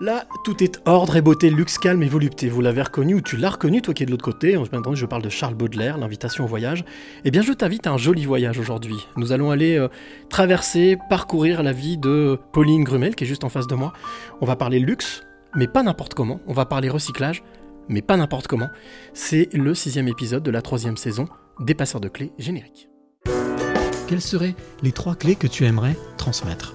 Là, tout est ordre et beauté, luxe, calme et volupté. Vous l'avez reconnu ou tu l'as reconnu, toi qui es de l'autre côté. Maintenant, je parle de Charles Baudelaire, l'invitation au voyage. Eh bien, je t'invite à un joli voyage aujourd'hui. Nous allons aller euh, traverser, parcourir la vie de Pauline Grumel, qui est juste en face de moi. On va parler luxe, mais pas n'importe comment. On va parler recyclage, mais pas n'importe comment. C'est le sixième épisode de la troisième saison des Passeurs de clés génériques. Quelles seraient les trois clés que tu aimerais transmettre?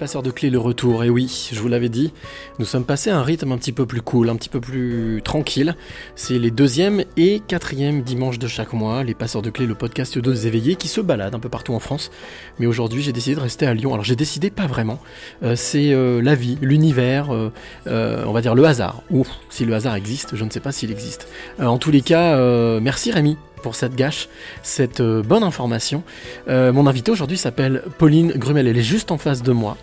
Les passeurs de clés, le retour, et oui, je vous l'avais dit, nous sommes passés à un rythme un petit peu plus cool, un petit peu plus tranquille. C'est les deuxième et quatrième dimanches de chaque mois, les passeurs de clés, le podcast de éveillés qui se baladent un peu partout en France. Mais aujourd'hui, j'ai décidé de rester à Lyon. Alors j'ai décidé pas vraiment, Euh, c'est euh, la vie, l'univers, euh, on va dire le hasard. Ou si le hasard existe, je ne sais pas s'il existe. En tous les cas, merci Rémi pour cette gâche, cette bonne information. Mon invité aujourd'hui s'appelle Pauline Grumel, elle est juste en face de moi.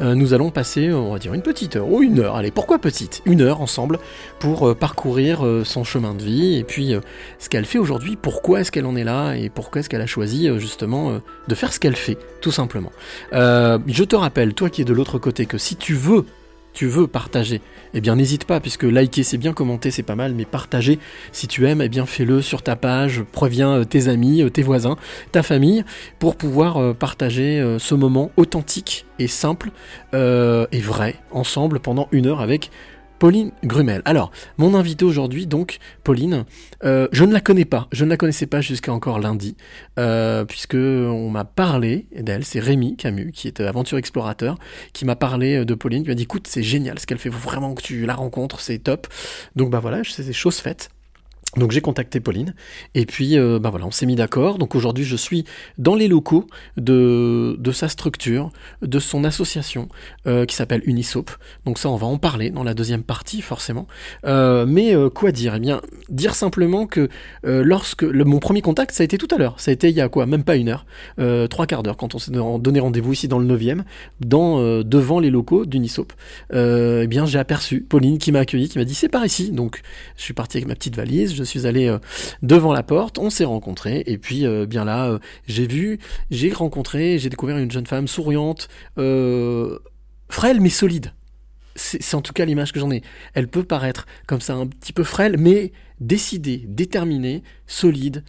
Euh, nous allons passer, on va dire, une petite heure, ou une heure, allez, pourquoi petite Une heure ensemble pour euh, parcourir euh, son chemin de vie et puis euh, ce qu'elle fait aujourd'hui, pourquoi est-ce qu'elle en est là et pourquoi est-ce qu'elle a choisi euh, justement euh, de faire ce qu'elle fait, tout simplement. Euh, je te rappelle, toi qui es de l'autre côté, que si tu veux tu veux partager, eh bien n'hésite pas, puisque liker c'est bien, commenter c'est pas mal, mais partager si tu aimes, eh bien fais-le sur ta page, préviens euh, tes amis, euh, tes voisins, ta famille, pour pouvoir euh, partager ce moment authentique et simple et vrai, ensemble pendant une heure avec Pauline Grumel. Alors, mon invité aujourd'hui, donc, Pauline, euh, je ne la connais pas, je ne la connaissais pas jusqu'à encore lundi, euh, puisque on m'a parlé d'elle, c'est Rémi Camus, qui est aventure explorateur, qui m'a parlé de Pauline, qui m'a dit écoute, c'est génial ce qu'elle fait, vraiment que tu la rencontres, c'est top. Donc bah voilà, c'est chose faite. Donc j'ai contacté Pauline et puis euh, bah voilà on s'est mis d'accord. Donc aujourd'hui je suis dans les locaux de, sa structure, de son association euh, qui s'appelle Unisop. Donc ça on va en parler dans la deuxième partie forcément. Euh, mais euh, quoi dire? Eh bien dire simplement que lorsque mon premier contact ça a été tout à l'heure. Ça a été il y a quoi? Même pas une heure, trois quarts d'heure quand on s'est donné rendez-vous ici dans le 9e, dans euh, devant les locaux d'Unisop. Euh, eh bien j'ai aperçu Pauline qui m'a accueilli, qui m'a dit c'est par ici. Donc je suis parti avec ma petite valise, je suis allé euh, devant la porte, on s'est rencontrés et puis euh, bien là euh, j'ai vu, j'ai rencontré, j'ai découvert une jeune femme souriante, frêle mais solide. C'est en tout cas l'image que j'en ai. Elle peut paraître comme ça un petit peu frêle, mais décidée, déterminée, solide,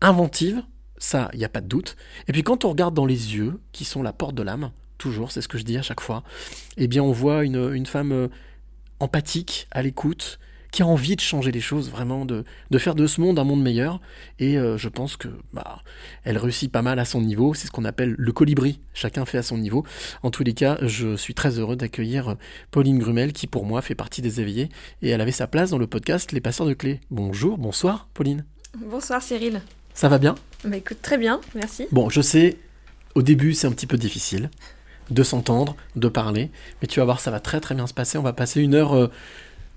inventive. Ça, il n'y a pas de doute. Et puis quand on regarde dans les yeux, qui sont la porte de l'âme, toujours, c'est ce que je dis à chaque fois, eh bien on voit une, femme empathique, à l'écoute, qui a envie de changer les choses, vraiment, de, de faire de ce monde un monde meilleur. Et euh, je pense que bah, elle réussit pas mal à son niveau. C'est ce qu'on appelle le colibri. Chacun fait à son niveau. En tous les cas, je suis très heureux d'accueillir euh, Pauline Grumel, qui pour moi fait partie des éveillés. Et elle avait sa place dans le podcast Les Passeurs de Clés. Bonjour, bonsoir, Pauline. Bonsoir Cyril. Ça va bien? Bah écoute, très bien, merci. Bon, je sais, au début, c'est un petit peu difficile de s'entendre, de parler, mais tu vas voir, ça va très très bien se passer. On va passer une heure euh,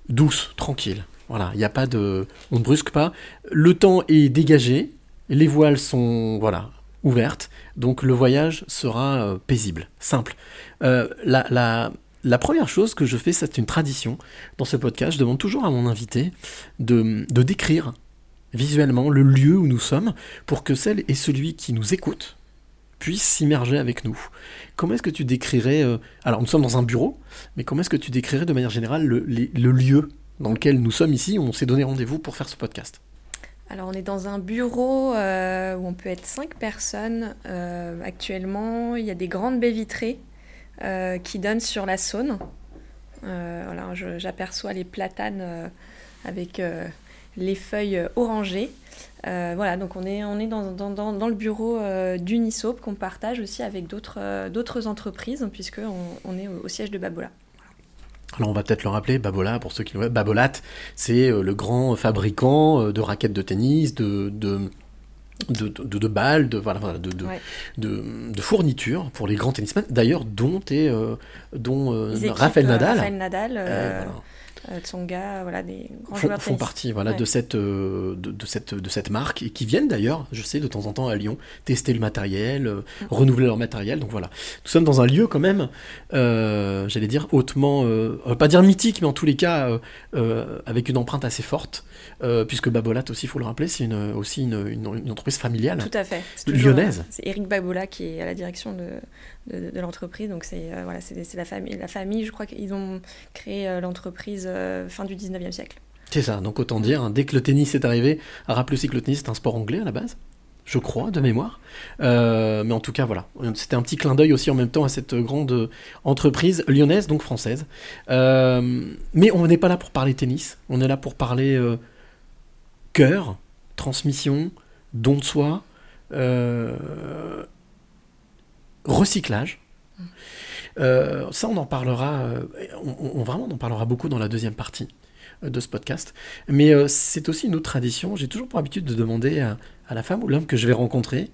douce, tranquille. Voilà, il n'y a pas de. On ne brusque pas. Le temps est dégagé, les voiles sont, voilà, ouvertes, donc le voyage sera euh, paisible, simple. Euh, la, la, la première chose que je fais, c'est une tradition dans ce podcast. Je demande toujours à mon invité de, de décrire visuellement le lieu où nous sommes pour que celle et celui qui nous écoute puisse s'immerger avec nous. Comment est-ce que tu décrirais... euh, alors nous sommes dans un bureau, mais comment est-ce que tu décrirais de manière générale le, lieu dans lequel nous sommes ici, où on s'est donné rendez-vous pour faire ce podcast? Alors on est dans un bureau euh, où on peut être cinq personnes. Euh, actuellement, il y a des grandes baies vitrées qui donnent sur la Saône. Voilà, j'aperçois les platanes avec les feuilles orangées. Euh, voilà, donc on est, on est dans, dans- dans- dans le bureau euh, d'Unisop qu'on partage aussi avec d'autres euh, d'autres entreprises, puisqu'on on est au, au siège de Babola. Alors on va peut-être le rappeler, Babolat, pour ceux qui le Babolat, c'est le grand fabricant de raquettes de tennis, de, de, de, de, de balles, de, voilà, de, de, Ouais. de, fournitures pour les grands tennismen, d'ailleurs dont, est, euh, dont euh, Raphaël Nadal Rafael Nadal, euh, voilà, Tsonga, voilà, des grands font, joueurs font partie voilà, Ouais. de, cette, euh, de, de cette, de cette marque et qui viennent d'ailleurs, je sais, de temps en temps à Lyon, tester le matériel, euh, Mm. renouveler leur matériel. Donc voilà, nous sommes dans un lieu quand même, euh, j'allais dire, hautement, euh, on va pas dire mythique, mais en tous les cas, euh, euh, avec une empreinte assez forte, euh, puisque Babolat aussi, il faut le rappeler, c'est une, aussi une, une- une entreprise familiale. Tout à fait. Lyonnaise. euh, C'est Eric Babola qui est à la direction de, de, de l'entreprise. Donc c'est euh, voilà, c'est la famille. La famille, je crois qu'ils ont créé euh, l'entreprise fin du 19e siècle. C'est ça, donc autant dire, hein, dès que le tennis est arrivé, rappelez aussi que le tennis c'est un sport anglais à la base, je crois, de mémoire. Euh, mais en tout cas, voilà, c'était un petit clin d'œil aussi en même temps à cette grande entreprise lyonnaise, donc française. Euh, mais on n'est pas là pour parler tennis, on est là pour parler euh, cœur, transmission, don de soi, euh, recyclage. Euh, ça, on en parlera, euh, on, vraiment, en parlera beaucoup dans la deuxième partie de ce podcast. Mais c'est aussi une autre tradition. J'ai toujours pour habitude de demander à, la femme ou l'homme que je vais rencontrer,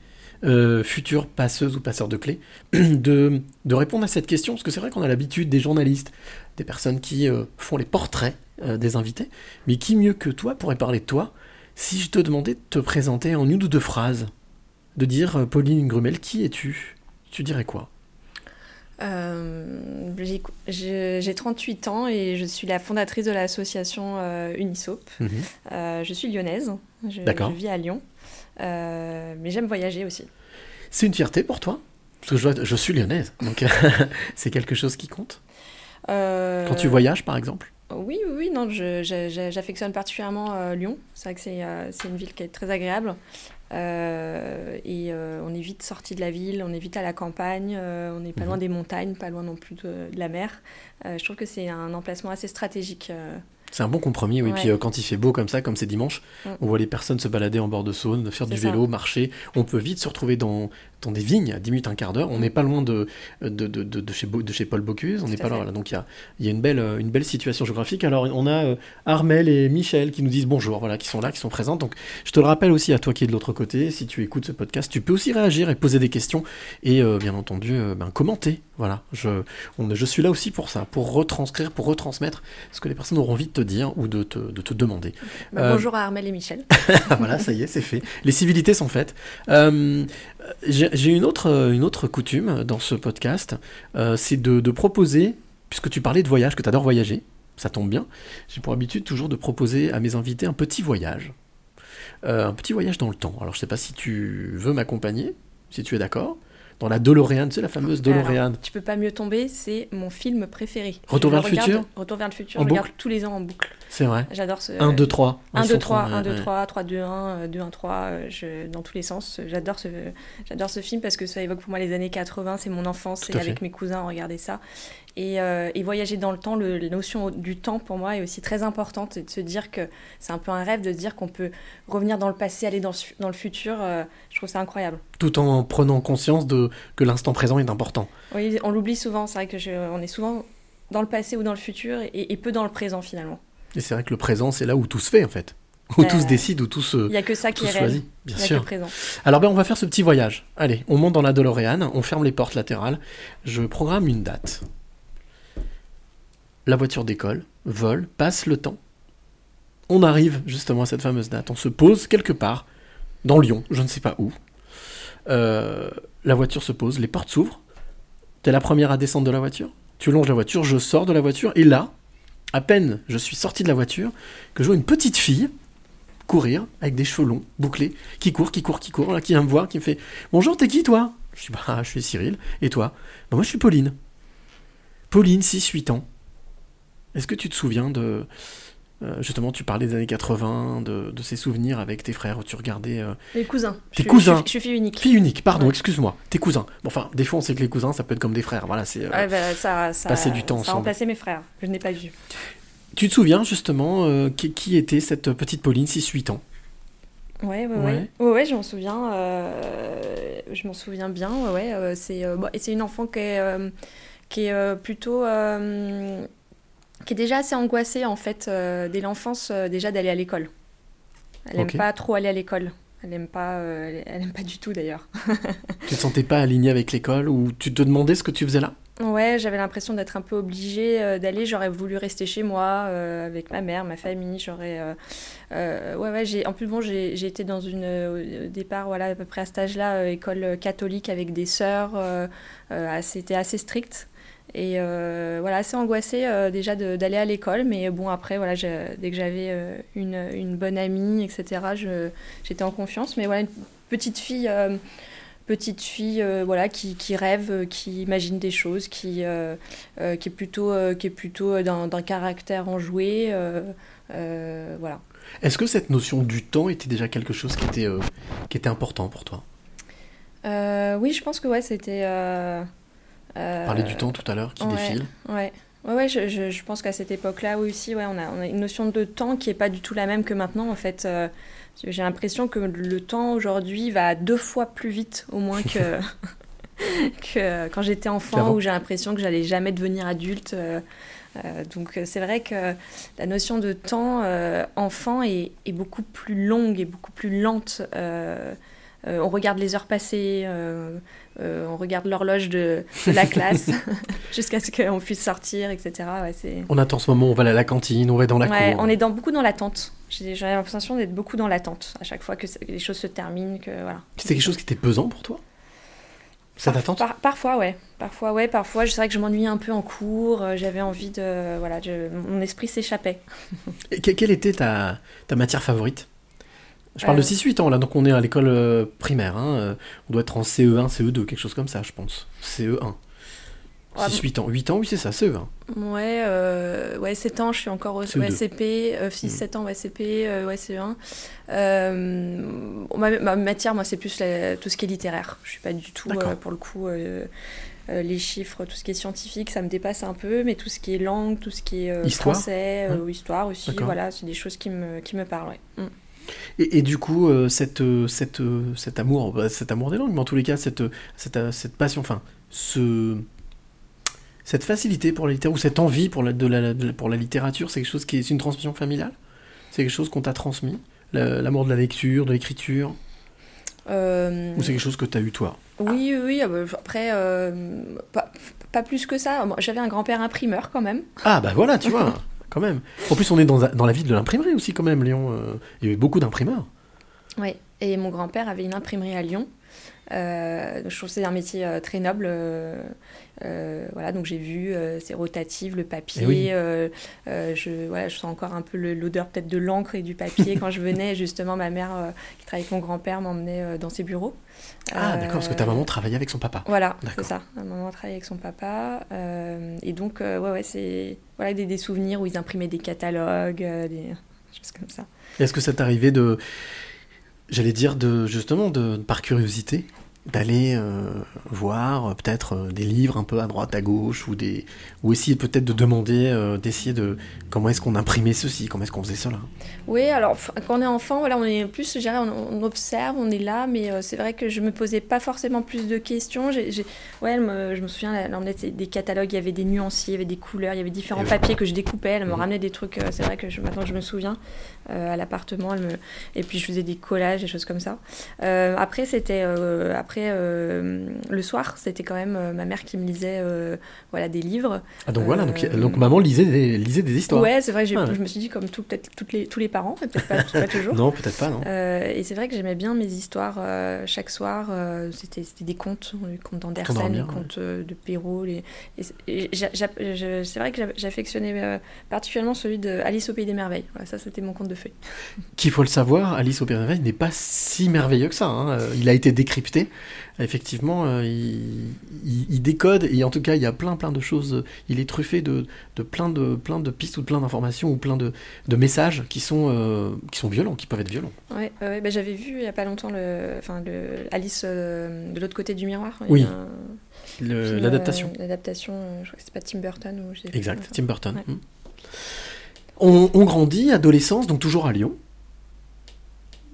future passeuse ou passeur de clés, de, de répondre à cette question. Parce que c'est vrai qu'on a l'habitude des journalistes, des personnes qui font les portraits des invités. Mais qui mieux que toi pourrait parler de toi si je te demandais de te présenter en une ou deux phrases De dire, euh, Pauline Grumel, qui es-tu? Tu dirais quoi? Euh, j'ai- J'ai j'ai 38 ans et je suis la fondatrice de l'association euh, Unisop. Mhm. Euh, je suis lyonnaise. Je, je vis à Lyon. Mais j'aime voyager aussi. C'est une fierté pour toi? Parce que je, vois- je suis lyonnaise, donc c'est quelque chose qui compte? Quand tu voyages, par exemple? Oui, oui, oui, non, j'affectionne particulièrement euh, Lyon. C'est vrai que c'est euh, c'est une ville qui est très agréable. Euh, et on est vite sorti de la ville, on est vite à la campagne, on n'est pas Mhm. loin des montagnes, pas loin non plus de, de la mer. Je trouve que c'est un emplacement assez stratégique. C'est un bon compromis, oui. Ouais. Puis euh, quand il fait beau comme ça, comme c'est dimanche, Mm. on voit les personnes se balader en bord de Saône, faire du ça. vélo, marcher. On peut vite se retrouver dans, dans des vignes à 10 minutes, un quart d'heure. On n'est pas loin de, de, de, de- chez, de chez Paul Bocuse. On n'est pas là. fait. voilà. Donc il y a, y a une, belle, euh, une belle situation géographique. Alors on a euh, Armel et Michel qui nous disent bonjour, voilà, qui sont là, qui sont présents. Donc je te le rappelle aussi à toi qui es de l'autre côté, si tu écoutes ce podcast, tu peux aussi réagir et poser des questions et euh, bien entendu ben, commenter. Voilà, je, on- je suis là aussi pour ça, pour retranscrire, pour retransmettre ce que les personnes auront envie de te dire ou de te, de te demander. Bah, Euh, Bonjour à Armel et Michel. Voilà, ça y est, c'est fait. Les civilités sont faites. Euh, J'ai une autre, une autre coutume dans ce podcast, euh, c'est de, de proposer, puisque tu parlais de voyage, que tu adores voyager, ça tombe bien, j'ai pour habitude toujours de proposer à mes invités un petit voyage. Euh, un petit voyage dans le temps. Alors je sais pas si tu veux m'accompagner, si tu es d'accord. Dans la DeLorean, tu sais, la fameuse DeLorean. Alors, tu peux pas mieux tomber, c'est mon film préféré. Retour vers le regarde- futur Retour vers le futur. En je regarde tous les ans en boucle. C'est vrai. J'adore ce. 1, 2, 3. 1, 2, 3, 1, 2, 3, 3, 2, 1, 2, 1, 3, je, dans tous les sens. J'adore ce, j'adore ce film parce que ça évoque pour moi les années 80, c'est mon enfance, et avec mes cousins, on regardait ça. Et, euh, et voyager dans le temps, le- la notion du temps pour moi est aussi très importante, et de se dire que c'est un peu un rêve de se dire qu'on peut revenir dans le passé, aller dans, le futur. euh, je trouve ça incroyable. Tout en prenant conscience de, que l'instant présent est important. Oui, on l'oublie souvent, c'est vrai que je, on est souvent dans le passé ou dans le futur et, et peu dans le présent finalement. Et c'est vrai que le présent, c'est là où tout se fait, en fait. Où Euh, tout se décide, où tout se, Il n'y a que ça qui est. Bien n'y a que sûr. le présent. Alors ben on va faire ce petit voyage. Allez, on monte dans la DeLorean, on ferme les portes latérales, je programme une date. La voiture décolle, vole, passe le temps. On arrive justement à cette fameuse date, on se pose quelque part, dans Lyon, je ne sais pas où. Euh, la voiture se pose, les portes s'ouvrent. T'es la première à descendre de la voiture. Tu longes la voiture, je sors de la voiture, et là, à peine je suis sorti de la voiture, que je vois une petite fille courir avec des cheveux longs, bouclés, qui court, qui court, qui court, qui vient me voir, qui me fait Bonjour, t'es qui toi? Je dis Bah, je suis Cyril. Et toi? Bah, moi, je suis Pauline. Pauline, 6-8 ans. Est-ce que tu te souviens de. euh, justement, tu parlais des années 80, de, de ces souvenirs avec tes frères où tu regardais. euh, Les cousins. Tes Je cousins. Je suis, je suis fille unique. Fille unique, pardon, Ouais. excuse-moi, tes cousins. Bon, enfin, des fois, on sait que les cousins, ça peut être comme des frères. Voilà, c'est. euh, Ouais, bah, ça, ça, passer du temps ça a ensemble. remplacé mes frères. Je n'ai pas vu. Tu te souviens justement euh, qui, qui était cette petite Pauline, 6-8 ans? Ouais, ouais, Ouais. ouais. Ouais, je m'en souviens. je m'en souviens bien. Ouais, c'est bon, et c'est une enfant qui est, qui est plutôt. Qui est déjà assez angoissée en fait euh, dès l'enfance euh, déjà d'aller à l'école. Elle n'aime pas trop aller à l'école. Elle n'aime pas, euh, elle, elle aime pas du tout d'ailleurs. Tu te sentais pas aligné avec l'école ou tu te demandais ce que tu faisais là? Ouais, j'avais l'impression d'être un peu obligée euh, d'aller. J'aurais voulu rester chez moi euh, avec ma mère, ma famille. J'aurais, ouais, ouais. J'ai, en plus bon, j'ai, été dans une au départ, voilà, à peu près à cet âge-là, école catholique avec des sœurs. C'était assez strict. Et euh, voilà, assez angoissée euh, déjà d'aller à l'école. Mais bon, après, voilà, dès que j'avais euh, une, une bonne amie, etc., j'étais en confiance. Mais voilà, une petite fille. petite fille voilà qui, qui rêve qui imagine des choses qui qui est plutôt qui est plutôt d'un caractère enjoué voilà Est-ce que cette notion du temps était déjà quelque chose qui était, qui était important pour toi? Oui je pense que ouais c'était euh, Parler du temps tout à l'heure qui ouais. défile. ouais ouais, ouais je, je, je pense qu'à cette époque-là aussi ouais on a, on a une notion de temps qui est pas du tout la même que maintenant en fait Euh, j'ai l'impression que le temps aujourd'hui va deux fois plus vite au moins que que quand j'étais enfant où j'ai l'impression que j'allais jamais devenir adulte Euh, euh, donc c'est vrai que la notion de temps enfant est, est beaucoup plus longue et beaucoup plus lente Euh, on regarde les heures passées, euh, euh, on regarde l'horloge de, de la classe jusqu'à ce qu'on puisse sortir, etc. Ouais, c'est... On attend ce moment, on va aller à la cantine, on va dans la Ouais, cour. on est dans, beaucoup dans l'attente. J'ai, j'ai l'impression d'être beaucoup dans l'attente à chaque fois que, les choses se terminent. Que, voilà. C'était quelque chose qui était pesant pour toi? Cette attente? Par- parfois, ouais. Parfois, ouais. Parfois, c'est vrai que je m'ennuyais un peu en cours. J'avais envie de. Voilà, je- mon esprit s'échappait. Et que- quelle était ta, ta matière favorite? Je parle de 6-8 ans là, donc on est à l'école euh, primaire. hein, euh, on doit être en CE1, CE2, quelque chose comme ça, je pense. CE1. Ouais, 6-8 ans. 8 ans, oui, c'est ça, E CE1. Ouais, euh, ouais, 7 ans, je suis encore au CE2. ouais, CP, euh, 6-7 ans, ouais, CP, euh, ouais, CE1. Euh, bon, ma, ma matière, moi, c'est plus la- tout ce qui est littéraire. Je suis pas du tout, pour le coup, les chiffres, tout ce qui est scientifique, ça me dépasse un peu, mais tout ce qui est langue, tout ce qui est français, ou histoire aussi, voilà, c'est des choses qui me, qui me parlent, ouais. Mm. Et, et du coup, euh, cette, euh, cette, euh, cet amour, bah, cet amour des langues, mais en tous les cas, cette, euh, cette, cette passion, enfin, ce, cette facilité pour la littérature, ou cette envie pour la, de la, de la- pour la littérature, c'est quelque chose qui est, une transmission familiale? C'est quelque chose qu'on t'a transmis? La- L'amour de la lecture, de l'écriture? Ou c'est quelque chose que t'as eu toi? Oui, oui, oui. ah bah, Après, pas, pas plus que ça. J'avais un grand-père imprimeur quand même. Ah bah voilà, tu vois, quand même. En plus, on est dans, dans la ville de l'imprimerie aussi, quand même, Lyon. euh, Il y avait beaucoup d'imprimeurs. Oui. Et mon grand-père avait une imprimerie à Lyon. Euh, je trouve que c'est un métier euh, très noble. euh, voilà, donc j'ai vu, c'est rotatif, le papier. Eh oui. je, voilà, je sens encore un peu l'odeur peut-être de l'encre et du papier quand je venais. Justement, ma mère, qui travaille avec mon grand-père, m'emmenait dans ses bureaux. Ah d'accord, parce que ta maman travaillait avec son papa. Voilà, c'est ça. Ma maman travaille avec son papa. euh, et donc, euh, ouais, ouais, c'est voilà, des, des souvenirs où ils imprimaient des catalogues, euh, des choses comme ça. Est-ce que ça t'arrivait de, j'allais dire, de justement, de, par curiosité, d'aller euh, voir euh, peut-être euh, des livres un peu à droite, à gauche, ou des, ou essayer peut-être de demander, euh, d'essayer de comment est-ce qu'on imprimait ceci, comment est-ce qu'on faisait cela. Oui, alors quand on est enfant, voilà, on est plus, je dirais, on, on observe, on est là, mais c'est vrai que je me posais pas forcément plus de questions. J'ai, j'ai- ouais, elle me- je me souviens, elle emmenait des- catalogues, il y avait des nuanciers, il y avait des couleurs, il y avait différents Et papiers que je découpais. Elle me Mhm. ramenait des trucs, c'est vrai que je, maintenant je me souviens, à l'appartement, me, et puis je faisais des collages, des choses comme ça. Euh, après, c'était, euh, après euh, le soir, c'était quand même euh, ma mère qui me lisait, euh, voilà, des livres. Ah donc voilà, donc, Euh, donc maman lisait des, lisait des histoires. Ouais, c'est vrai, Ah ouais. je me suis dit comme tout, peut-être toutes les, tous les parents, peut-être pas, pas toujours. Non, peut-être pas, non. Euh, et c'est vrai que j'aimais bien mes histoires euh, chaque soir. euh, c'était, c'était des contes, les contes d'Andersen, les ouais. contes euh, de Perrault. Les... et c'est- vrai que j'a- j'affectionnais euh, particulièrement celui de Alice au Pays des Merveilles. Voilà, ça, c'était mon conte de. Qu'il faut le savoir, Alice au Pays des n'est pas si merveilleux que ça. hein. Euh, Il a été décrypté. Effectivement, euh, il, il- il décode et en tout cas, il y a plein plein de choses. euh, Il est truffé de, de plein de plein de pistes ou de plein d'informations ou plein de, de messages qui sont euh, qui sont violents, qui peuvent être violents. Ouais, bah, j'avais vu il y a pas longtemps le, enfin, le Alice euh, de l'autre côté du miroir. A Oui. L'adaptation. euh, l'adaptation, euh, je crois que c'est pas Tim Burton ou. Exact, Tim Burton. Ouais. Hmm. On, on grandit, adolescence, donc toujours à Lyon.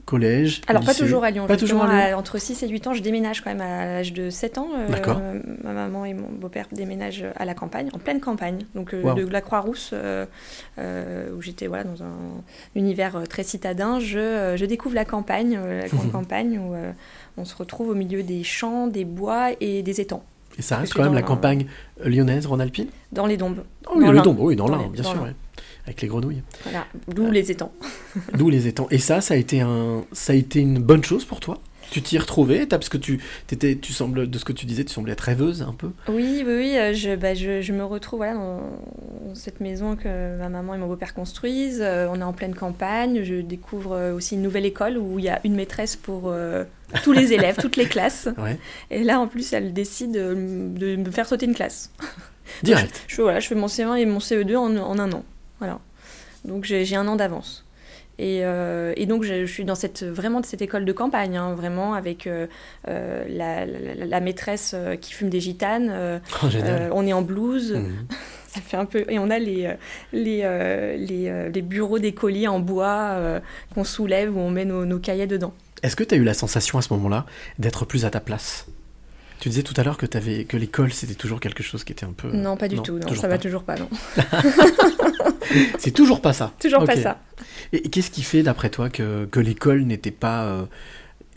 collège Alors, pas toujours à Lyon. Pas toujours à Lyon. entre 6 et 8 ans, je déménage quand même à l'âge de 7 ans. Euh, D'accord. ma maman et mon beau-père déménagent à la campagne, en pleine campagne. Donc, euh, Wow. de la Croix-Rousse, euh, où j'étais voilà, dans un univers très citadin, je, je découvre la campagne, la grande campagne, où on se retrouve au milieu des champs, des bois et des étangs, Et ça reste quand même la campagne lyonnaise, Rhône-Alpine? Dans les dombes. Oh oui, Dans le l'Ain. Dombes, oui, dans Dans l'Ain, bien dans sûr, ouais. Avec les grenouilles. Voilà, d'où les étangs. D'où les étangs. Et ça, ça a été un, ça a été une bonne chose pour toi? Tu t'y t'as- Parce que tu, t'étais, tu sembles, de ce que tu disais, tu semblais être rêveuse un peu. Oui, oui, oui, euh, je, bah, je, je me retrouve voilà, dans, cette maison que ma maman et mon beau-père construisent. Euh, on est en pleine campagne. Je découvre euh, aussi une nouvelle école où il y a une maîtresse pour euh, tous les élèves, toutes les classes. Ouais. Et là, en plus, elle décide euh, de me faire sauter une classe. Direct. Je fais, voilà, je fais mon CE1 et mon CE2 en, en un an. Voilà. Donc j'ai un an d'avance. Et, euh, et donc je, je suis dans cette, vraiment de cette école de campagne, hein, vraiment avec euh, euh, la, la- la maîtresse qui fume des gitanes. Oh, euh, on est en blouse, Mhm. ça fait un peu. Et on a les, les, les, les bureaux d'écoliers en bois qu'on soulève où on met nos, nos cahiers dedans. Est-ce que tu as eu la sensation à ce moment-là d'être plus à ta place? Tu disais tout à l'heure que, que l'école, c'était toujours quelque chose qui était un peu... non, pas du tout, non, ça pas. va toujours pas, non. C'est toujours pas ça. Toujours pas ça. Et et qu'est-ce qui fait, d'après toi, que, que l'école n'était pas, euh,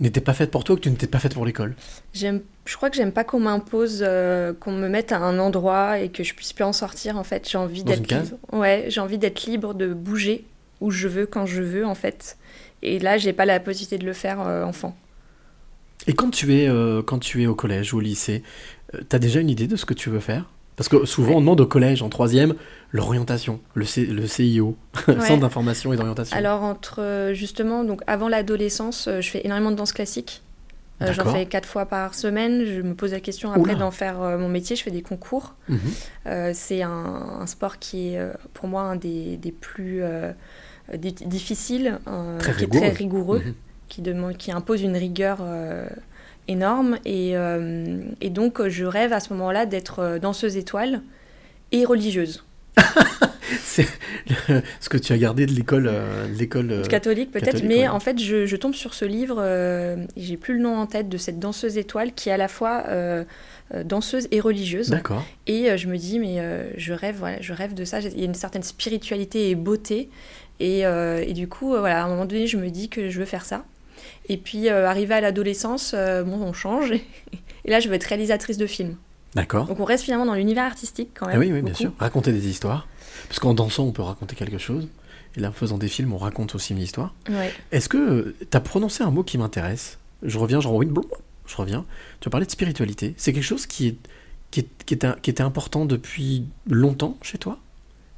n'était pas faite pour toi, que tu n'étais pas faite pour l'école? J'aime, je crois que j'aime pas qu'on m'impose, euh, qu'on me mette à un endroit et que je puisse plus en sortir. En fait, j'ai envie Dans d'être libre. Ouais, j'ai envie d'être libre de bouger où je veux, quand je veux, en fait. Et là, j'ai pas la possibilité de le faire euh, enfant. Et quand tu es, euh, quand tu es au collège ou au lycée, euh, t'as déjà une idée de ce que tu veux faire? Parce que souvent on demande au collège, en troisième, l'orientation, le, C- le CIO, Ouais. Centre d'information et d'orientation. Alors entre euh, justement, donc avant l'adolescence, euh, je fais énormément de danse classique. Euh, J'en fais quatre fois par semaine. Je me pose la question après d'en faire euh, mon métier. Je fais des concours. Mhm. Euh, c'est un, un sport qui est pour moi un des, des plus di- difficiles, Très qui est très rigoureux. rigoureux, Mhm. Qui, demande, qui impose une rigueur euh, énorme. Et, euh, et donc, je rêve à ce moment-là d'être euh, danseuse étoile et religieuse. C'est ce que tu as gardé de l'école, euh, l'école. euh, catholique peut-être, mais ouais. en fait, je, je tombe sur ce livre, euh, j'ai plus le nom en tête, de cette danseuse étoile qui est à la fois danseuse et religieuse. D'accord. Et je me dis, mais je rêve, voilà, je rêve de ça. Il y a une certaine spiritualité et beauté. Et, et du coup, voilà, à un moment donné, je me dis que je veux faire ça. Et puis, euh, arrivé à l'adolescence, euh, bon, on change. Et là, je veux être réalisatrice de films. D'accord. Donc, on reste finalement dans l'univers artistique quand même. Ah oui, oui, bien sûr. Raconter des histoires. Parce qu'en dansant, on peut raconter quelque chose. Et là, en faisant des films, on raconte aussi une histoire. Ouais. Est-ce que tu as prononcé un mot qui m'intéresse? Je reviens, genre, oui, je reviens. Tu as parlé de spiritualité. C'est quelque chose qui, est, qui, est- qui, était, qui était important depuis longtemps chez toi?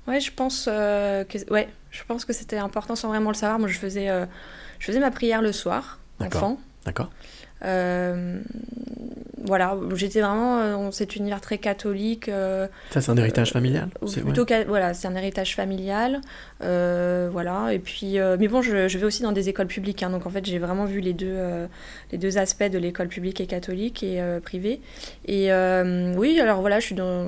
Ouais, je pense euh, que ouais, je pense que c'était important sans vraiment le savoir. Moi, je faisais euh, je faisais ma prière le soir. Enfant. D'accord voilà, j'étais vraiment euh, dans cet univers très catholique. euh, Ça, c'est un héritage familial ou C'est- plutôt ouais. voilà, c'est un héritage familial. euh, voilà, et puis euh, mais bon, je, je vais aussi dans des écoles publiques, hein, donc en fait, j'ai vraiment vu les deux euh, les deux aspects de l'école publique et catholique et euh, privée. Et euh, oui, alors voilà, je suis dans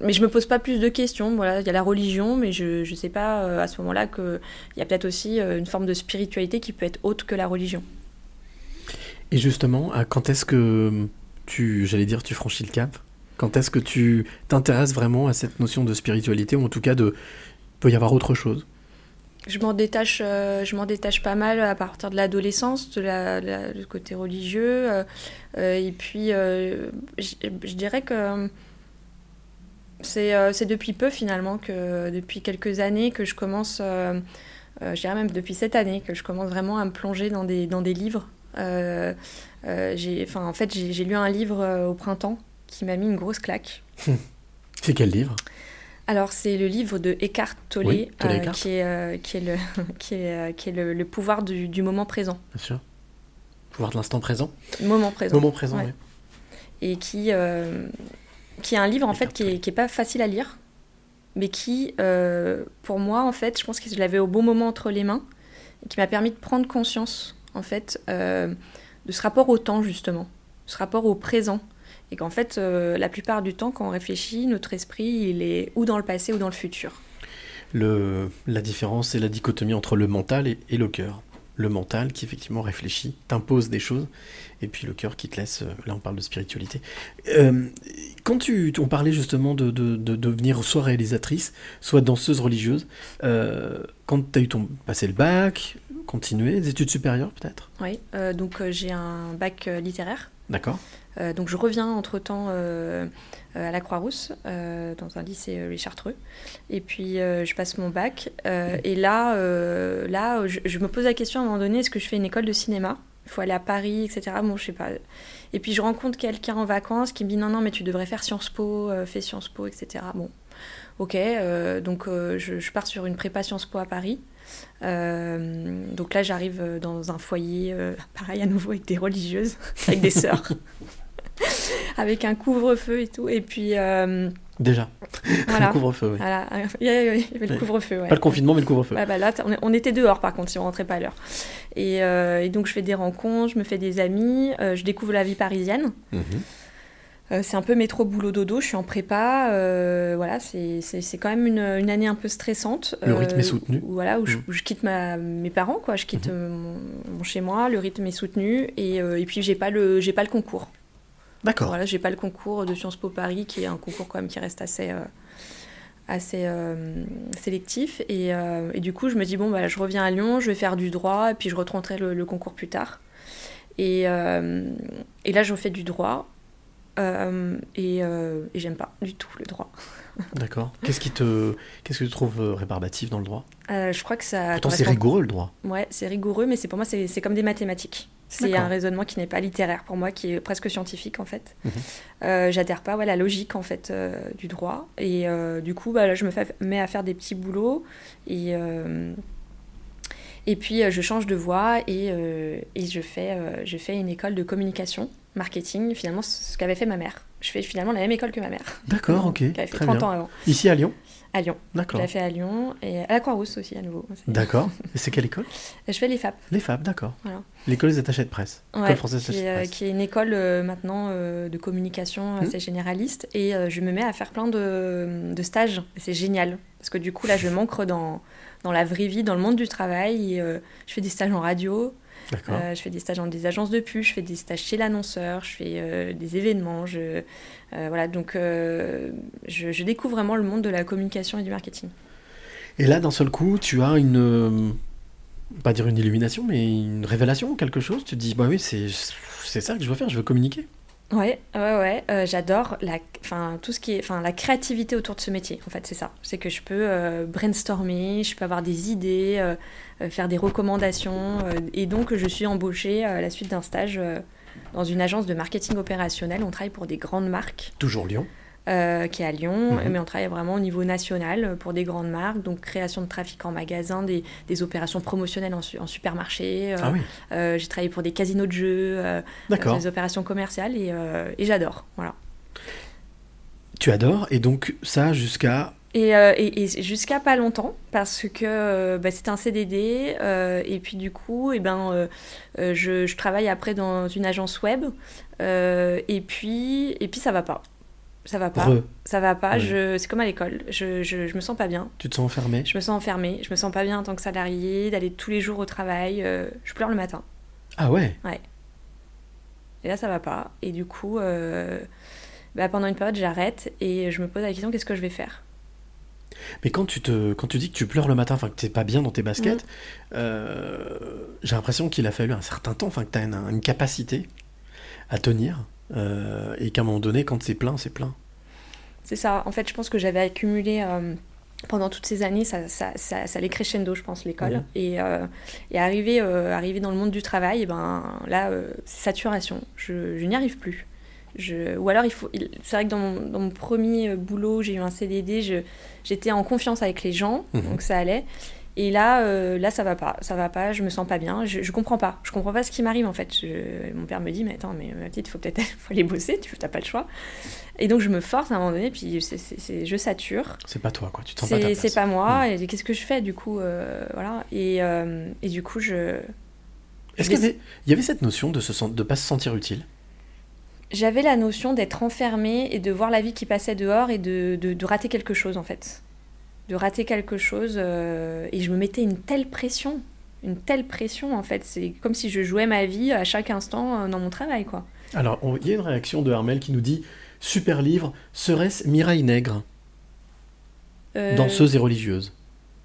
mais je me pose pas plus de questions. Voilà, il y a la religion, mais je je sais pas euh, à ce moment-là que il y a peut-être aussi euh, une forme de spiritualité qui peut être autre que la religion. Et justement, à quand est-ce que tu, j'allais dire, tu franchis le cap? Quand est-ce que tu t'intéresses vraiment à cette notion de spiritualité ou en tout cas de peut y avoir autre chose? Je m'en détache, euh, je m'en détache pas mal à partir de l'adolescence, de côté religieux. euh, euh, et puis, je dirais que c'est depuis peu finalement, que depuis quelques années que je commence, je dirais même depuis cette année, que je commence vraiment à me plonger dans des livres. Euh, euh, en fait, j'ai lu un livre euh, au printemps qui m'a mis une grosse claque. C'est quel livre? Alors, c'est le livre de Eckhart Tolle, Oui, Tolle euh, Eckhart. qui est, euh, qui est, le, qui est, euh, qui est le, le pouvoir du, du moment présent. Bien sûr. Pouvoir de l'instant présent. Moment présent. Moment présent, Ouais. oui. Et qui, qui est un livre, en fait, qui est, Tolle. qui est pas facile à lire, mais qui, pour moi, en fait, je pense que je l'avais au bon moment entre les mains, et qui m'a permis de prendre conscience, en fait, euh, de ce rapport au temps, justement, ce rapport au présent. Et qu'en fait, euh, la plupart du temps, quand on réfléchit, notre esprit, il est ou dans le passé ou dans le futur. Le, la différence, c'est la dichotomie entre le mental et, le cœur. le mental qui effectivement réfléchit, t'impose des choses, et puis le cœur qui te laisse, euh, là on parle de spiritualité. Quand tu, on parlait justement de, de, de devenir soit réalisatrice, soit danseuse religieuse, quand tu as eu ton passé le bac, continuer, des études supérieures peut-être? Oui, euh, donc euh, j'ai un bac euh, littéraire. D'accord donc je reviens entre-temps à la Croix-Rousse, dans un lycée les Chartreux. Et puis je passe mon bac. et là, là je, je me pose la question à un moment donné, est-ce que je fais une école de cinéma? Il faut aller à Paris, etc. Bon, je sais pas. Et puis je rencontre quelqu'un en vacances qui me dit non, non, mais tu devrais faire Sciences Po, fais Sciences Po, etc. Bon, ok. donc je, je pars sur une prépa Sciences Po à Paris. Euh, donc là, j'arrive euh, dans un foyer, euh, pareil à nouveau, avec des religieuses, avec des sœurs, avec un couvre-feu et tout. Et puis, euh, Déjà, voilà. le couvre-feu, oui. Voilà. Il y avait le couvre-feu. ouais. Pas le confinement, mais le couvre-feu. Ouais, bah là, on, était dehors par contre, si on rentrait pas à l'heure. Et, et donc, je fais des rencontres, je me fais des amis, je découvre la vie parisienne. Mhm. Euh, c'est un peu métro boulot dodo, je suis en prépa. euh, voilà, c'est quand même une, une année un peu stressante. Le rythme est où- soutenu. où, voilà, où, je, Mhm. où je quitte ma, mes parents, quoi. Je quitte Mhm. euh, mon, mon chez moi, le rythme est soutenu. Et, euh, et puis, j'ai pas, le- j'ai pas le concours. D'accord. Voilà, j'ai pas le concours de Sciences Po Paris, qui est un concours quand même qui reste assez, euh, assez euh, sélectif. Et, euh, et du coup, je me dis, bon, bah, je reviens à Lyon, je vais faire du droit, et puis je retenterai le, le concours plus tard. Et, euh, et là, je fais du droit. Euh, et euh, et j'aime pas du tout le droit. D'accord. Qu'est-ce qui te, qu'est-ce que tu trouves euh, rébarbatif dans le droit? Euh, je crois que ça. Pourtant, c'est rigoureux le droit. Ouais, c'est rigoureux, mais c'est pour moi, c'est comme des mathématiques. C'est un raisonnement qui n'est pas littéraire pour moi, qui est presque scientifique en fait. Mhm. J'adhère pas ouais, à la logique en fait du droit. Et du coup, bah, là, je me fais- mets à faire des petits boulots. Et, et puis, je change de voie et, et je, fais, je fais une école de communication, marketing, finalement, ce qu'avait fait ma mère. Je fais finalement la même école que ma mère. D'accord, ok. Qui avait fait Très 30 bien. ans avant, Ici à Lyon à Lyon. Je D'accord. l'ai fait à Lyon et à la Croix-Rousse aussi à nouveau. D'accord. Et c'est quelle école Je fais les FAP. Les FAB, d'accord. Voilà. L'école des attachés de presse. Ouais, École française qui, de euh, presse. qui est une école euh, maintenant euh, de communication Mhm. assez généraliste et euh, je me mets à faire plein de, de stages et c'est génial parce que du coup là je m'ancre dans, dans la vraie vie, dans le monde du travail et, euh, je fais des stages en radio. Euh, je fais des stages dans des agences de pub, je fais des stages chez l'annonceur, je fais euh, des événements, je, euh, voilà donc je, je découvre vraiment le monde de la communication et du marketing. Et là, d'un seul coup, tu as une. Pas dire une illumination, mais une révélation, quelque chose. Tu te dis, bah oui, c'est c'est ça que je veux faire, je veux communiquer. Ouais, ouais, ouais. euh, J'adore la, enfin tout ce qui est, la créativité autour de ce métier. En fait, c'est ça. C'est que je peux euh, brainstormer, je peux avoir des idées, euh, faire des recommandations, et donc je suis embauchée à la suite d'un stage dans une agence de marketing opérationnel. On travaille pour des grandes marques Toujours Lyon. Euh, qui est à Lyon, mais on travaille vraiment au niveau national euh, pour des grandes marques, donc création de trafic en magasin, des, des opérations promotionnelles en, su- en supermarché. euh, ah oui, euh, J'ai travaillé pour des casinos de jeux. des opérations commerciales et, et j'adore. Voilà. Tu adores, et donc ça jusqu'à. Et, et- et jusqu'à pas longtemps, parce que bah, c'était un CDD, euh, et puis du coup, et ben, euh, je, je travaille après dans une agence web, euh, et, puis, et puis ça va pas. Ça va pas. Re, Ça va pas. Ouais. Je, c'est comme à l'école. Je, je, je me sens pas bien. tu te sens enfermé. Je me sens enfermée. Je me sens pas bien en tant que salariée, d'aller tous les jours au travail. euh, je pleure le matin. Ah ouais, Et là, ça va pas. Et du coup, euh, bah, pendant une période, j'arrête et je me pose la question qu'est-ce que je vais faire? Mais quand tu, te, quand tu dis que tu pleures le matin, enfin que t'es pas bien dans tes baskets, Mm. euh, j'ai l'impression qu'il a fallu un certain temps, enfin que tu as une, une capacité à tenir, euh, et qu'à un moment donné, quand c'est plein, c'est plein. C'est ça. En fait, je pense que j'avais accumulé euh, pendant toutes ces années, ça, ça, ça, ça allait crescendo, je pense, l'école. Et, euh, et arriver, euh, arriver dans le monde du travail, ben, là, c'est saturation. Je, je n'y arrive plus. Je, ou alors, il faut. C'est vrai que dans mon, dans mon premier boulot, j'ai eu un CDD, je, j'étais en confiance avec les gens, Mhm. donc ça allait. Et là, euh, là, ça va pas, ça va pas, je me sens pas bien, je, je comprends pas, je comprends pas ce qui m'arrive en fait. Je- mon père me dit, mais attends, mais ma petite, faut peut-être aller bosser, tu n'as pas le choix. Et donc je me force à un moment donné, puis je sature. C'est pas toi, quoi. Tu te sens pas ta C'est pas moi, et qu'est-ce que je fais du coup euh, voilà. et, euh, et du coup, je Est-ce qu'il y avait, il y avait cette notion de ne de pas se sentir utile? J'avais la notion d'être enfermée et de voir la vie qui passait dehors et de, de, de rater quelque chose en fait. De rater quelque chose, euh, et je me mettais une telle pression, une telle pression en fait. C'est comme si je jouais ma vie à chaque instant euh, dans mon travail quoi. Alors, il y a une réaction de Armel qui nous dit Super livre, serait-ce Mireille Nègre, Euh, danseuse et religieuse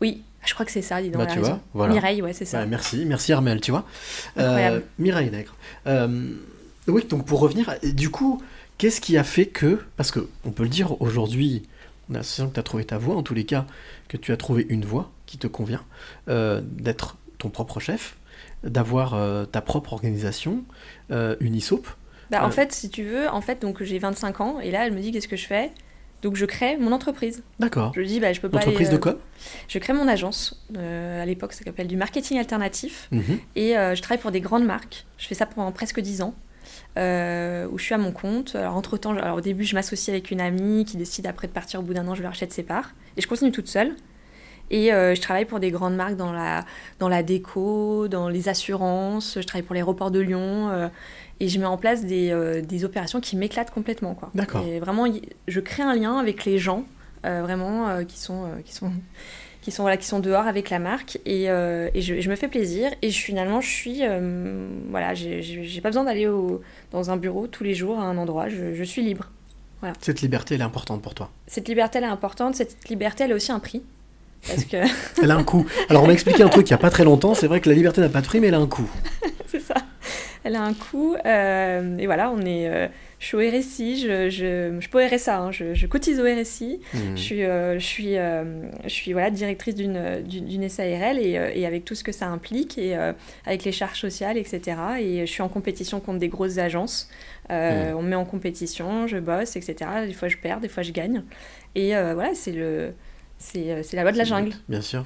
Oui, je crois que c'est ça, dis donc. Bah, tu vois, voilà. Mireille, ouais, c'est ça. Merci, merci Armel, tu vois. Incroyable. Euh, Mireille Nègre. Oui, donc pour revenir, du coup, qu'est-ce qui a fait que, parce que on peut le dire aujourd'hui, on a l'impression que tu as trouvé ta voie, en tous les cas, que tu as trouvé une voie qui te convient, euh, d'être ton propre chef, d'avoir euh, ta propre organisation, euh, une ISOP. Bah. En fait, si tu veux, en fait, donc j'ai 25 ans et là, elle me dit qu'est-ce que je fais? Donc je crée mon entreprise. D'accord. Je lui dis bah je peux pas. Entreprise aller, de com? Je crée mon agence. À l'époque, ça s'appelle du marketing alternatif. Mhm. Et je travaille pour des grandes marques. Je fais ça pendant presque 10 ans. Euh, où je suis à mon compte. Alors, entre temps, alors, au début, je m'associe avec une amie qui décide après de partir au bout d'un an, je lui rachète ses parts. Et je continue toute seule. Et euh, je travaille pour des grandes marques dans la, dans la déco, dans les assurances. Je travaille pour l'aéroport de Lyon. euh, et je mets en place des, euh, des opérations qui m'éclatent complètement. quoi. D'accord. Et vraiment, je crée un lien avec les gens, vraiment, qui sont, qui sont, qui sont, voilà, qui sont dehors avec la marque. Et, euh, et je, je me fais plaisir. Et je, finalement, je suis, euh, voilà, j'ai- pas besoin d'aller dans un bureau tous les jours à un endroit. Je, je suis libre. Cette liberté, elle est importante pour toi. Cette liberté, elle est importante. Cette liberté, elle a aussi un prix. Parce que Elle a un coût. Alors, on m'a expliqué un truc il n'y a pas très longtemps. C'est vrai que la liberté n'a pas de prix, mais elle a un coût. c'est ça. Elle a un coût. euh, et voilà, on est. je suis au RSI, je, je, je suis pas au RSA, hein, je, je cotise au RSI. Mhm. Je suis, euh, je suis, euh, je suis voilà, directrice d'une, SARL et, euh, et avec tout ce que ça implique, et euh, avec les charges sociales, etc. Et je suis en compétition contre des grosses agences. Euh, On me met en compétition, je bosse, etc. Des fois je perds, des fois je gagne. Et voilà, c'est, le, c'est, euh, c'est la loi de la jungle. Bien sûr.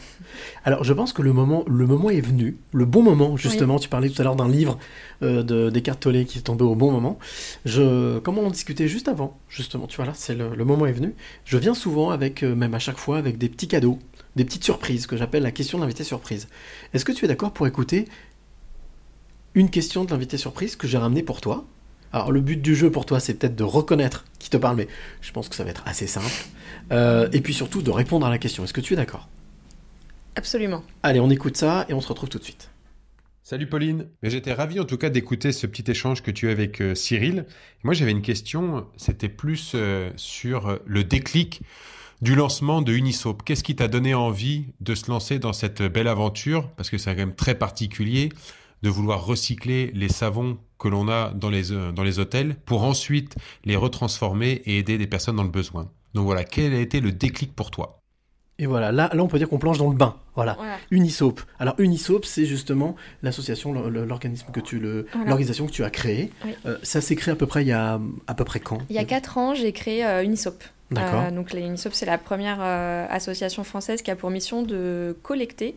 Alors, je pense que le moment, le moment est venu, le bon moment, justement. Tu parlais tout à l'heure d'un livre euh, de Descartes qui est tombé au bon moment. Je, comme on en discutait juste avant, justement, tu vois là, c'est le, le moment est venu. Je viens souvent avec, euh, même à chaque fois, avec des petits cadeaux, des petites surprises que j'appelle la question de l'invité surprise. Est-ce que tu es d'accord pour écouter une question de l'invité surprise que j'ai ramenée pour toi? Alors le but du jeu pour toi c'est peut-être de reconnaître qui te parle mais je pense que ça va être assez simple Euh, et puis surtout de répondre à la question est-ce que tu es d'accord? Absolument. Allez, on écoute ça et on se retrouve tout de suite. Salut Pauline, Mais j'étais ravi en tout cas d'écouter ce petit échange que tu as avec euh, Cyril. Moi j'avais une question, c'était plus euh, sur le déclic du lancement de Unisop. Qu'est-ce qui t'a donné envie de se lancer dans cette belle aventure? Parce que c'est quand même très particulier de vouloir recycler les savons que l'on a dans les, euh, dans les hôtels pour ensuite les retransformer et aider des personnes dans le besoin. Donc voilà, quel a été le déclic pour toi Et voilà, là, là on peut dire qu'on plonge dans le bain. Voilà. Voilà. Unisop. Alors Unisop, c'est justement l'association, l'organisme que tu, le, Voilà. l'organisation que tu as créée. Oui. Euh, ça s'est créé à peu près il y a à peu près quand Il y a 4 ans, j'ai créé euh, Unisop. D'accord. Euh, donc la Unisop, c'est la première euh, association française qui a pour mission de collecter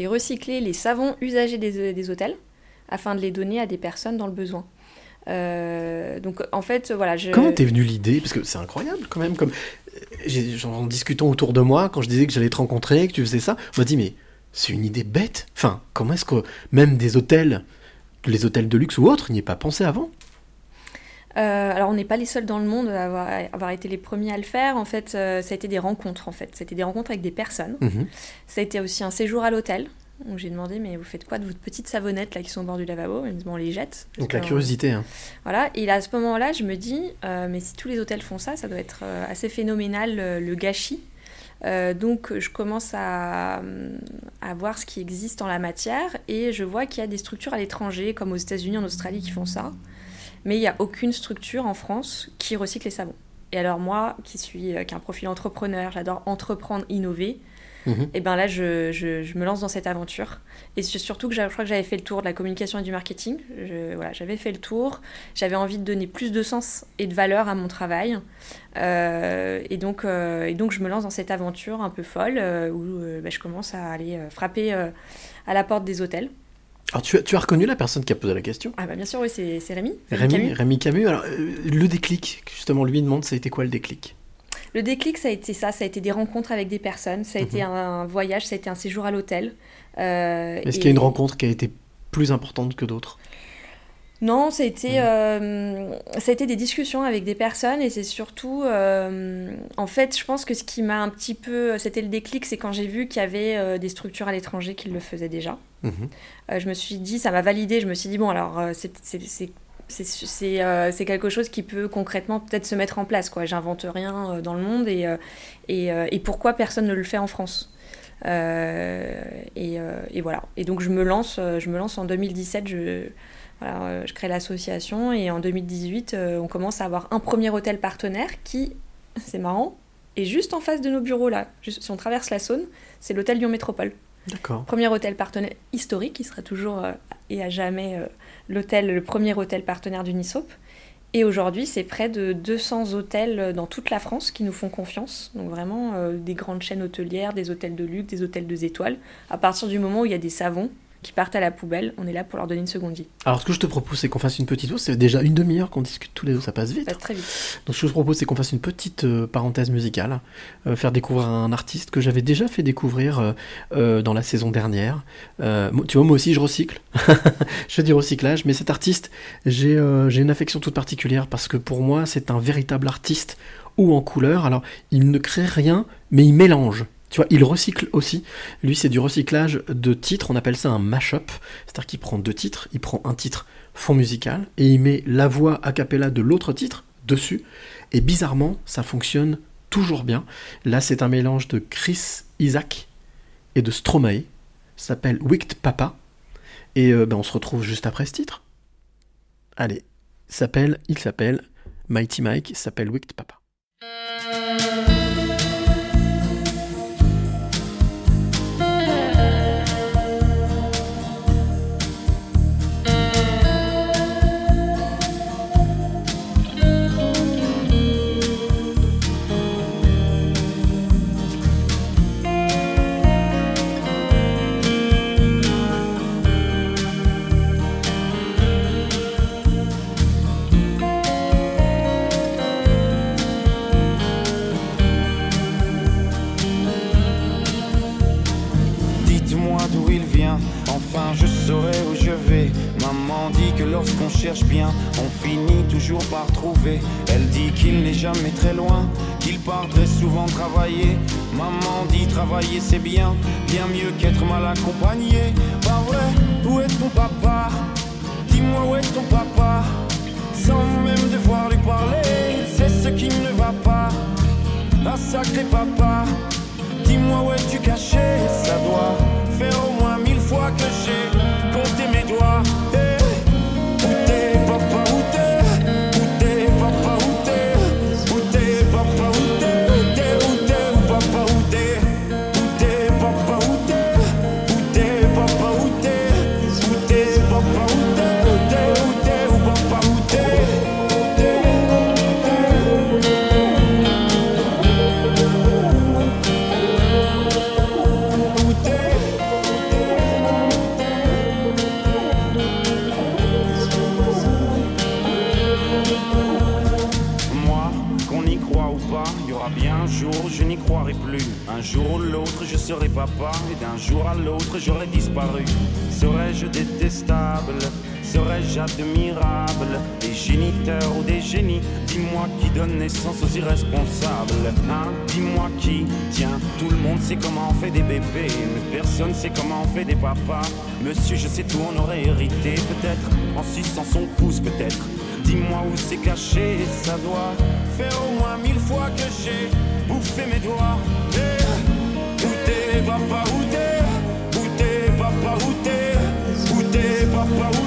et recycler les savons usagés des, des hôtels afin de les donner à des personnes dans le besoin. Euh, donc en fait, voilà, je... Comment t'es venu l'idée? Parce que c'est incroyable quand même. Comme euh, en discutant autour de moi, quand je disais que j'allais te rencontrer, que tu faisais ça, on m'a dit mais c'est une idée bête. Enfin, comment est-ce que même des hôtels, les hôtels de luxe ou autres, n'y est pas pensé avant? Euh, alors on n'est pas les seuls dans le monde à avoir, à avoir été les premiers à le faire. En fait, euh, ça a été des rencontres. En fait, c'était des rencontres avec des personnes. Mhm. Ça a été aussi un séjour à l'hôtel. Donc j'ai demandé mais vous faites quoi de votre petite savonnette là qui sont au bord du lavabo? Ils me disent bon on les jette. Donc la euh, curiosité. hein. Voilà, et là, à ce moment-là, je me dis, euh, mais si tous les hôtels font ça, ça doit être euh, assez phénoménal le, le gâchis. Donc, je commence à, à voir ce qui existe en la matière et je vois qu'il y a des structures à l'étranger, comme aux États-Unis, en Australie, qui font ça. Mais il n'y a aucune structure en France qui recycle les savons. Et alors, moi, qui suis qui un profil entrepreneur, j'adore entreprendre, innover. Mhm. Et ben là, je, je- je me lance dans cette aventure. Et surtout que je crois que j'avais fait le tour de la communication et du marketing. Je- voilà, j'avais fait le tour. J'avais envie de donner plus de sens et de valeur à mon travail. Euh, et, donc, euh, et donc, je me lance dans cette aventure un peu folle euh, où bah, je commence à aller frapper à la porte des hôtels. Alors tu as, tu as reconnu la personne qui a posé la question? Ah bah bien sûr, oui, c'est c'est Rémi. Rémi, Camus. Rémi Camus. Alors euh, le déclic, justement, lui demande, ça a été quoi le déclic? Le déclic, ça a été ça. Ça a été des rencontres avec des personnes. Ça a été Mhm. un voyage. Ça a été un séjour à l'hôtel. Euh, Est-ce et- qu'il y a une rencontre qui a été plus importante que d'autres? Non, ça a, été, euh, ça a été des discussions avec des personnes et c'est surtout, euh, en fait, je pense que ce qui m'a un petit peu, c'était le déclic, c'est quand j'ai vu qu'il y avait euh, des structures à l'étranger qui le faisaient déjà. Mhm. Je me suis dit, ça m'a validé, je me suis dit, bon, alors, c'est- c'est- euh, c'est quelque chose qui peut concrètement peut-être se mettre en place. quoi. J'invente rien euh, dans le monde et, euh, et, et pourquoi personne ne le fait en France et, et voilà. Et donc je me lance, je me lance en 2017. Je, voilà, je crée l'association et en 2018, euh, on commence à avoir un premier hôtel partenaire qui, c'est marrant, est juste en face de nos bureaux là. Juste, si on traverse la Saône, c'est l'hôtel Lyon Métropole. D'accord. Premier hôtel partenaire historique, qui sera toujours et à jamais euh, le premier hôtel partenaire d'Unisop. Et aujourd'hui, c'est près de 200 hôtels euh, dans toute la France qui nous font confiance. Donc vraiment euh, des grandes chaînes hôtelières, des hôtels de luxe, des hôtels deux étoiles. À partir du moment où il y a des savons qui partent à la poubelle, on est là pour leur donner une seconde vie. Alors, ce que je te propose, c'est qu'on fasse une petite pause. C'est déjà une demi-heure qu'on discute tous les deux, ça passe vite. Ça passe très vite. Donc, ce que je propose, c'est qu'on fasse une petite euh, parenthèse musicale, euh, faire découvrir un artiste que j'avais déjà fait découvrir euh, dans la saison dernière. Tu vois, moi aussi, je recycle. je fais du recyclage, mais cet artiste, j'ai j'ai une affection toute particulière parce que pour moi, c'est un véritable artiste ou en couleur. Alors, il ne crée rien, mais il mélange. Tu vois, il recycle aussi. Lui, c'est du recyclage de titres. On appelle ça un mash-up. C'est-à-dire qu'il prend deux titres. Il prend un titre fond musical et il met la voix a cappella de l'autre titre dessus. Et bizarrement, ça fonctionne toujours bien. Là, c'est un mélange de Chris Isaac et de Stromae. S'appelle Wicked Papa. Et euh, ben, on se retrouve juste après ce titre. Allez, s'appelle, il s'appelle Mighty Mike, s'appelle Wicked Papa. Lorsqu'on cherche bien, on finit toujours par trouver. Elle dit qu'il n'est jamais très loin, qu'il part très souvent travailler. Maman dit travailler c'est bien, bien mieux qu'être mal accompagné. Pas vrai, où est ton papa? Dis-moi où est ton papa? Sans même devoir lui parler, c'est ce qui ne va pas. Ah sacré papa Dis-moi où es-tu caché? Ça doit faire au moins mille fois que j'ai jour à l'autre, j'aurai disparu. Serais-je détestable? Serais-je admirable? Des géniteurs ou des génies? Dis-moi qui donne naissance aux irresponsables. Hein? Dis-moi qui Tiens, tout le monde sait comment on fait des bébés, mais personne sait comment on fait des papas. Monsieur, je sais tout, on aurait hérité, peut-être, en suçant son pouce, peut-être. Dis-moi où c'est caché, ça doit faire au moins mille fois que j'ai bouffé mes doigts. Eh, où t'es, papa, où t'es t'es,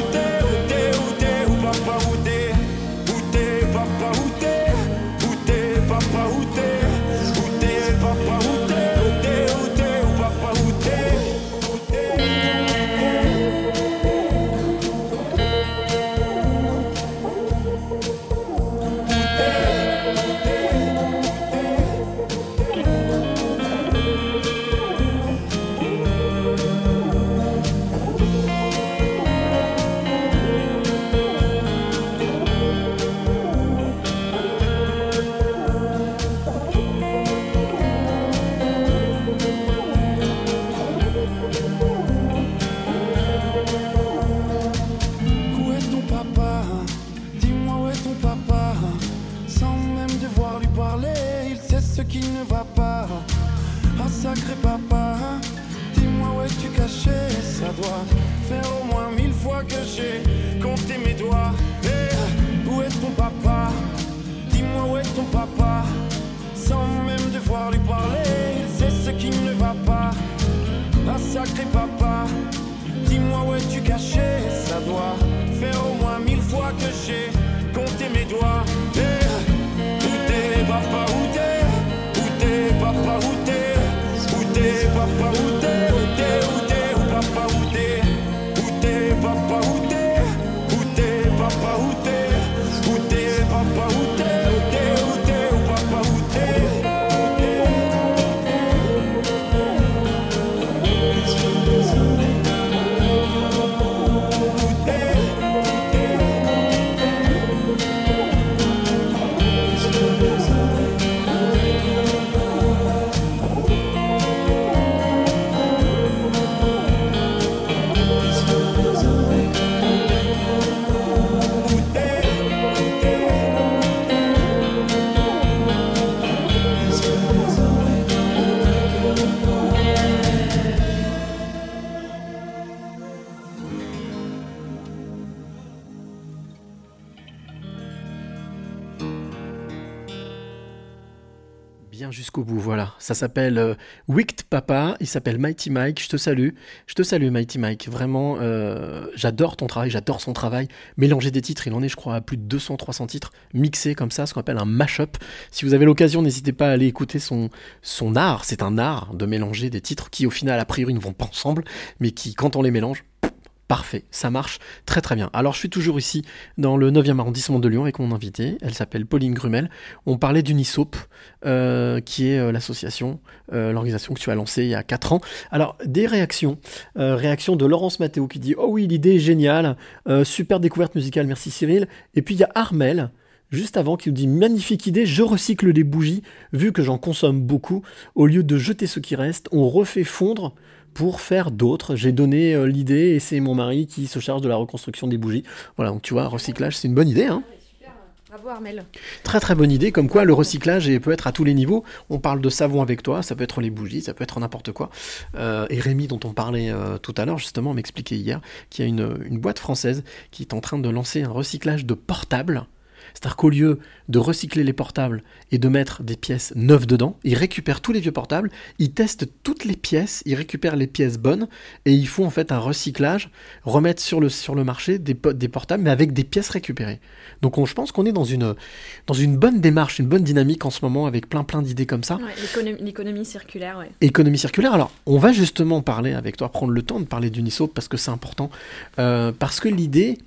Ça s'appelle euh, Wicked Papa, il s'appelle Mighty Mike, je te salue. Je te salue Mighty Mike, vraiment, euh, j'adore ton travail, j'adore son travail. Mélanger des titres, il en est je crois à plus de 200-300 titres, mixés comme ça, ce qu'on appelle un mash-up. Si vous avez l'occasion, n'hésitez pas à aller écouter son, son art, c'est un art de mélanger des titres qui au final a priori ne vont pas ensemble, mais qui quand on les mélange, Parfait, ça marche très très bien. Alors je suis toujours ici dans le 9e arrondissement de Lyon avec mon invitée, elle s'appelle Pauline Grumel. On parlait d'Unisop, euh, qui est euh, l'association, euh, l'organisation que tu as lancée il y a 4 ans. Alors des réactions, réaction de Laurence Mathéo qui dit « Oh oui, l'idée est géniale, super découverte musicale, merci Cyril ». Et puis il y a Armel, juste avant, qui nous dit magnifique idée, je recycle les bougies, vu que j'en consomme beaucoup. Au lieu de jeter ce qui reste, on refait fondre pour faire d'autres. J'ai donné euh, l'idée et c'est mon mari qui se charge de la reconstruction des bougies. Voilà, donc tu vois, recyclage, c'est une bonne idée. Hein Bravo Armel. Très très bonne idée, comme quoi le recyclage peut être à tous les niveaux. On parle de savon avec toi, ça peut être les bougies, ça peut être n'importe quoi. Euh, et Rémi, dont on parlait euh, tout à l'heure, justement, m'expliquait hier qu'il y a une, une boîte française qui est en train de lancer un recyclage de portables. C'est-à-dire qu'au lieu de recycler les portables et de mettre des pièces neuves dedans, ils récupèrent tous les vieux portables, ils testent toutes les pièces, ils récupèrent les pièces bonnes et ils font en fait un recyclage, remettre sur le, sur le marché des, po- des portables mais avec des pièces récupérées. Donc on- je pense qu'on est dans une, dans une bonne démarche, une bonne dynamique en ce moment avec plein plein d'idées comme ça. Ouais, l'économie- circulaire, ouais. Économie circulaire. Alors, on va justement parler avec toi, prendre le temps de parler d'Unisop parce que c'est important. Euh, parce que l'idée,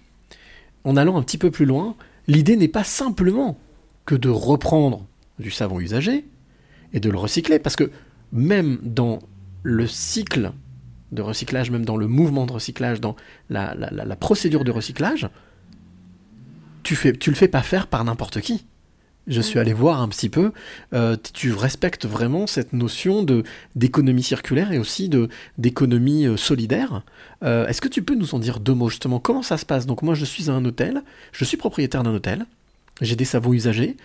en allant un petit peu plus loin, l'idée n'est pas simplement que de reprendre du savon usagé et de le recycler. Parce que même dans le cycle de recyclage, même dans le mouvement de recyclage, dans la, procédure de recyclage, tu, tu le fais pas faire par n'importe qui. Je suis allé voir un petit peu. euh, tu respectes vraiment cette notion de d'économie circulaire et aussi de d'économie euh, solidaire. Euh, Est-ce que tu peux nous en dire deux mots justement? Comment ça se passe? Donc moi, je suis à un hôtel. Je suis propriétaire d'un hôtel. J'ai des savons usagés.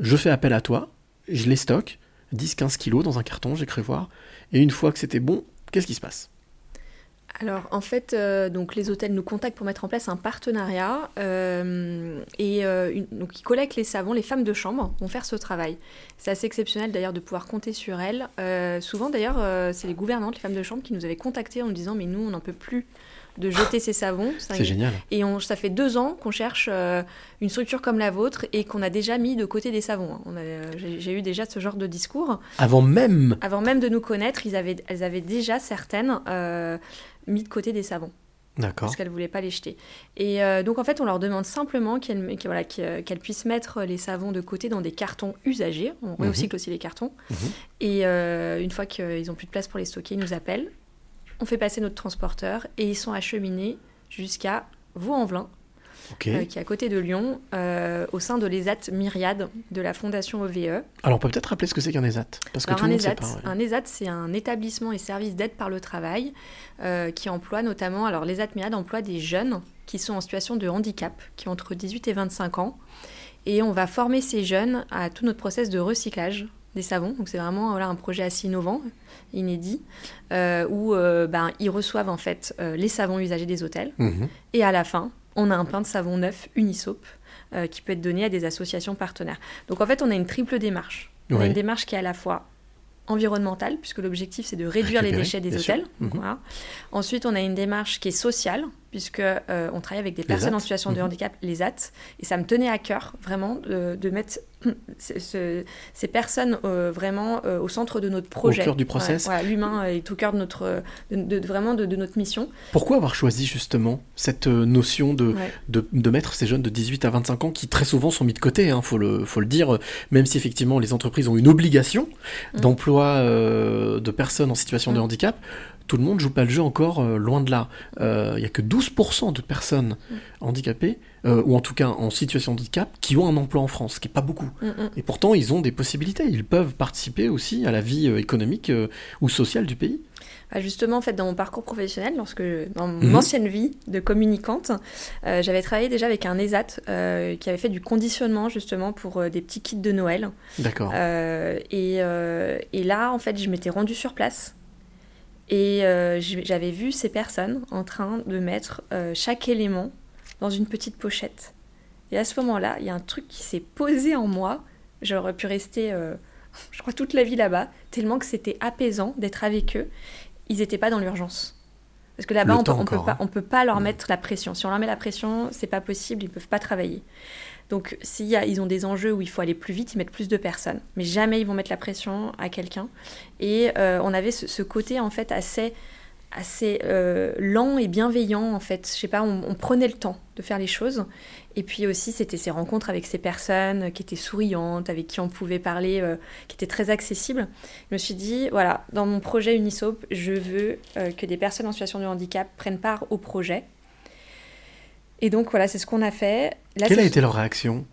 Je fais appel à toi. Je les stocke. 10-15 kilos dans un carton, j'ai cru voir. Et une fois que c'était bon, qu'est-ce qui se passe? Alors en fait, euh, donc les hôtels nous contactent pour mettre en place un partenariat euh, et euh, une- donc ils collectent les savons. Les femmes de chambre vont faire ce travail. C'est assez exceptionnel d'ailleurs de pouvoir compter sur elles. Souvent d'ailleurs, c'est les gouvernantes, les femmes de chambre, qui nous avaient contactés en nous disant mais nous on n'en peut plus de jeter ces savons. C'est génial. Et on, ça fait deux ans qu'on cherche euh, une structure comme la vôtre et qu'on a déjà mis de côté des savons. hein. J'ai j'ai eu déjà ce genre de discours. Avant même Avant même de nous connaître, ils avaient, elles avaient déjà certaines euh, mis de côté des savons D'accord. parce qu'elles ne voulaient pas les jeter. Et euh, donc en fait, on leur demande simplement qu'elles voilà, qu'elles puissent mettre les savons de côté dans des cartons usagés. On Mhm. recycle aussi les cartons. Mhm. Et euh, une fois qu'ils n'ont plus de place pour les stocker, ils nous appellent. On fait passer notre transporteur et ils sont acheminés jusqu'à Vaux-en-Velin, Euh, qui est à côté de Lyon, euh, au sein de l'ESAT Myriade de la Fondation OVE. Alors on peut peut-être rappeler ce que c'est qu'un ESAT Parce que Alors, tout le un monde sait ESAT, pas. ouais. un ESAT, c'est un établissement et service d'aide par le travail euh, qui emploie notamment, alors l'ESAT Myriade emploie des jeunes qui sont en situation de handicap, qui ont entre 18 et 25 ans. Et on va former ces jeunes à tout notre process de recyclage des savons. Donc c'est vraiment voilà, un projet assez innovant, inédit, euh, où euh, ben, ils reçoivent en fait euh, les savons usagés des hôtels. Mhm. Et à la fin, on a un pain de savon neuf Unisoap euh, qui peut être donné à des associations partenaires. Donc en fait, on a une triple démarche. On a une démarche qui est à la fois environnementale, puisque l'objectif c'est de réduire les déchets des hôtels. Mhm. Voilà. Ensuite, on a une démarche qui est sociale, puisque euh, on travaille avec des personnes en situation de Mhm. handicap, les AT, et ça me tenait à cœur vraiment de, de mettre ce- ce- ces personnes euh, vraiment euh, au centre de notre projet. cœur du process. Ouais, L'humain est au cœur de notre, de, de- vraiment de, notre mission. Pourquoi avoir choisi justement cette euh, notion de, Ouais. de, mettre ces jeunes de 18 à 25 ans qui très souvent sont mis de côté, hein, faut, le, faut le dire, même si effectivement les entreprises ont une obligation Mm. d'emploi de personnes en situation de Mm. handicap, tout le monde joue pas le jeu encore euh, loin de là. Euh, Il y a que 12% de personnes Mm. handicapées, euh, ou en tout cas en situation de handicap, qui ont un emploi en France, ce qui est pas beaucoup. Mm, mm. Et pourtant, ils ont des possibilités. Ils peuvent participer aussi à la vie euh, économique euh, ou sociale du pays. Bah, justement, en fait, dans mon parcours professionnel, lorsque dans mon Mhm. ancienne vie de communicante, euh, j'avais travaillé déjà avec un ESAT euh, qui avait fait du conditionnement justement pour euh, des petits kits de Noël. D'accord. Euh, et, euh, et là, en fait, je m'étais rendue sur place et euh, j'avais vu ces personnes en train de mettre euh, chaque élément dans une petite pochette. Et à ce moment-là, il y a un truc qui s'est posé en moi. J'aurais pu rester, euh, je crois, toute la vie là-bas, tellement que c'était apaisant d'être avec eux. Ils n'étaient pas dans l'urgence. Parce que là-bas, on on peut hein. peut pas leur mettre la pression. Si on leur met la pression, c'est pas possible, ils peuvent pas travailler. Donc, s'il y ont des enjeux où il faut aller plus vite, ils mettent plus de personnes. Mais jamais ils vont mettre la pression à quelqu'un. Et euh, on avait ce, côté, en fait, assez, assez euh, lent et bienveillant, en fait. Je sais pas, on, prenait le temps de faire les choses. Et puis aussi, c'était ces rencontres avec ces personnes qui étaient souriantes, avec qui on pouvait parler, euh, qui étaient très accessibles. Je me suis dit, voilà, dans mon projet Unisop, je veux que des personnes en situation de handicap prennent part au projet. Et donc voilà, c'est ce qu'on a fait. Là, Quelle a été leur réaction?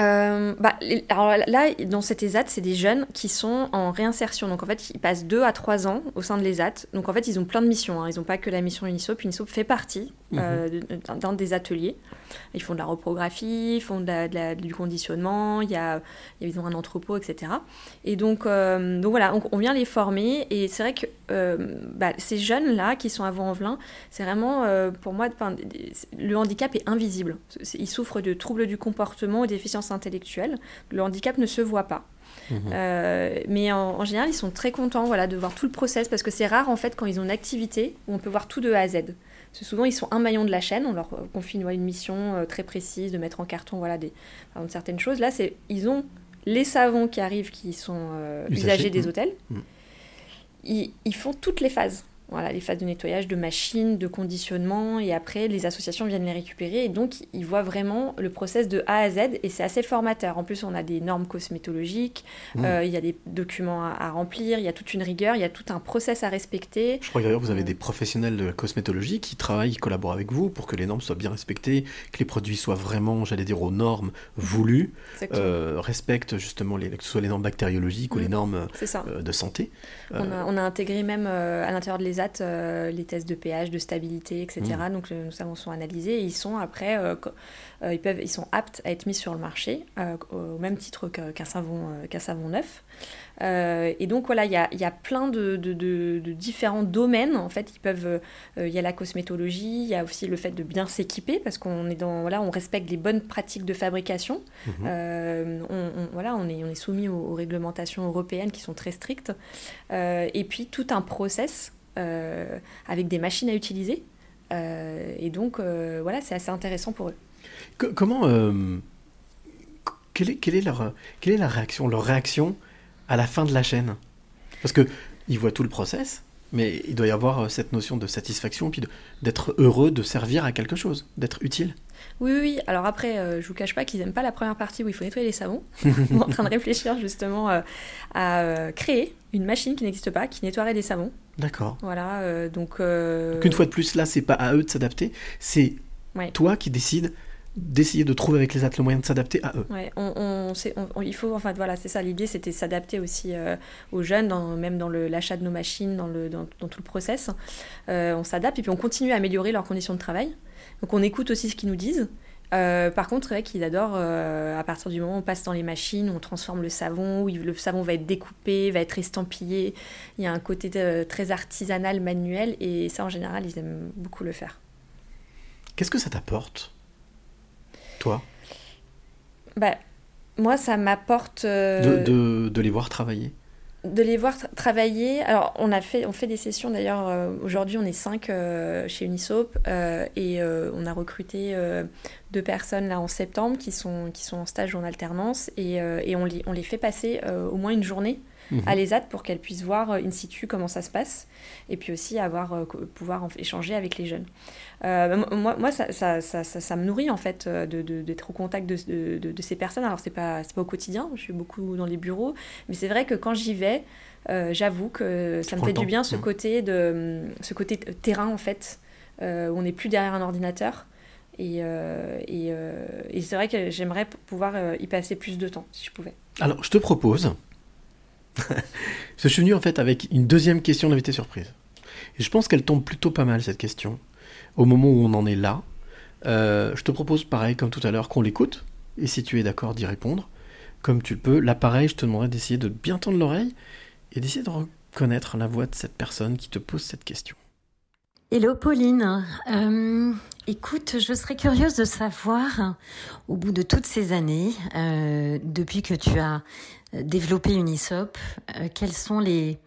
Euh, bah, alors là, dans cet ESAT, c'est des jeunes qui sont en réinsertion. Donc en fait, ils passent 2 à 3 ans au sein de l'ESAT. Donc en fait, ils ont plein de missions. hein. Ils n'ont pas que la mission Unisop. Unisop fait partie euh, d'un d'un des ateliers. Ils font de la reprographie, ils font de la- de la- du conditionnement, il y a, ils ont un entrepôt, etc. Et donc, euh, donc voilà, on, on vient les former. Et c'est vrai que euh, bah, ces jeunes-là qui sont à Vaux-en-Velin, c'est vraiment, pour moi, le handicap est invisible. Ils souffrent de troubles du comportement ou déficiences intellectuelles. Le handicap ne se voit pas. Mhm. Euh, mais en, en général, ils sont très contents voilà, de voir tout le process parce que c'est rare en fait quand ils ont une activité où on peut voir tout de A à Z. Parce que souvent, ils sont un maillon de la chaîne, on leur euh, confie une, une mission euh, très précise de mettre en carton voilà, des, exemple, certaines choses. Là, c'est ils ont les savons qui arrivent qui sont euh, usagés des hôtels. Ils, ils font toutes les phases. Voilà, les phases de nettoyage, de machines, de conditionnement, et après les associations viennent les récupérer, et donc ils voient vraiment le process de A à Z, et c'est assez formateur. En plus, on a des normes cosmétologiques, Mmh. euh, il y a des documents à, à remplir, il y a toute une rigueur, il y a tout un process à respecter. Je crois que d'ailleurs vous avez des professionnels de la cosmétologie qui travaillent, qui collaborent avec vous pour que les normes soient bien respectées, que les produits soient vraiment, j'allais dire, aux normes voulues, euh, respectent justement les, que ce soit les normes bactériologiques ou Mm. les normes euh, de santé. On Euh, a, on a intégré même euh, à l'intérieur de euh, les tests de pH, de stabilité, etc. Mm. Donc euh, nos savons sont analysés et ils sont après, euh, ils, peuvent, ils sont aptes à être mis sur le marché au même titre qu'un savon, qu'un savon neuf. Et donc voilà, il y a, y a plein de, de- de- de différents domaines. En fait, ils peuvent, il y a la cosmétologie, il y a aussi le fait de bien s'équiper parce qu'on est dans, voilà, on respecte les bonnes pratiques de fabrication. Euh, on, on- voilà, on est, on est soumis aux, aux réglementations européennes qui sont très strictes. Et puis tout un process avec des machines à utiliser. Euh, et donc euh, voilà, c'est assez intéressant pour eux. Co- comment, euh, qu- quelle, est, leur, quelle est la réaction, leur réaction à la fin de la chaîne? Parce que ils voient tout le process, mais il doit y avoir euh, cette notion de satisfaction, puis d'être heureux de servir à quelque chose, d'être utile. Oui, oui, oui. Alors après, euh, je vous cache pas qu'ils n'aiment pas la première partie où il faut nettoyer les savons. On est en train de réfléchir justement euh, à euh, créer une machine qui n'existe pas, qui nettoierait des savons. D'accord. Voilà, euh, donc... Donc une fois de plus, là, c'est pas à eux de s'adapter, c'est Ouais. toi qui décides d'essayer de trouver avec les athlètes le moyen de s'adapter à eux. Ouais, on, on, sait- on- on- il faut, enfin voilà, c'est ça. L'idée, c'était s'adapter aussi euh, aux jeunes, dans, même dans l'achat de nos machines, dans, le, dans, dans tout le process. Euh, on s'adapte et puis on continue à améliorer leurs conditions de travail. Donc on écoute aussi ce qu'ils nous disent. Euh, par contre, c'est vrai qu'il adore, euh, à partir du moment où on passe dans les machines, on transforme le savon, où le savon va être découpé, va être estampillé. Il y a un côté euh, très artisanal, manuel, et ça, en général, ils aiment beaucoup le faire. Qu'est-ce que ça t'apporte Toi? Bah, moi, ça m'apporte... de, euh, de- de les voir travailler? De les voir tra- travailler. Alors, on a fait, on fait des sessions d'ailleurs. euh, Aujourd'hui, on est cinq euh, chez Unisop euh, et on a recruté deux personnes là en septembre qui sont, qui sont en stage ou en alternance et, et on, les, on les fait passer au moins une journée Mhm. à l'ESAT pour qu'elles puissent voir euh, in situ comment ça se passe et puis aussi avoir, euh, pouvoir échanger avec les jeunes. Euh, moi, moi ça, ça, ça, ça, me nourrit en fait euh, de- de- d'être au contact de, de, ces personnes. Alors, c'est pas, pas au quotidien, je suis beaucoup dans les bureaux, mais c'est vrai que quand j'y vais, euh, j'avoue que ça me fait du bien ce Mhm. côté, de, ce côté terrain en fait, euh, où on n'est plus derrière un ordinateur. Et, euh, et, euh, et c'est vrai que j'aimerais pouvoir y passer plus de temps si je pouvais. Alors, je te propose. je suis venu en fait avec une deuxième question d'invité surprise. Et je pense qu'elle tombe plutôt pas mal cette question. Au moment où on en est là, Euh, je te propose pareil comme tout à l'heure qu'on l'écoute. Et si tu es d'accord d'y répondre, comme tu le peux, là pareil, je te demanderai d'essayer de bien tendre l'oreille et d'essayer de reconnaître la voix de cette personne qui te pose cette question. Hello Pauline, Euh, écoute, je serais curieuse de savoir, au bout de toutes ces années, euh, depuis que tu as euh, développé Unisop, euh, quelles sont les,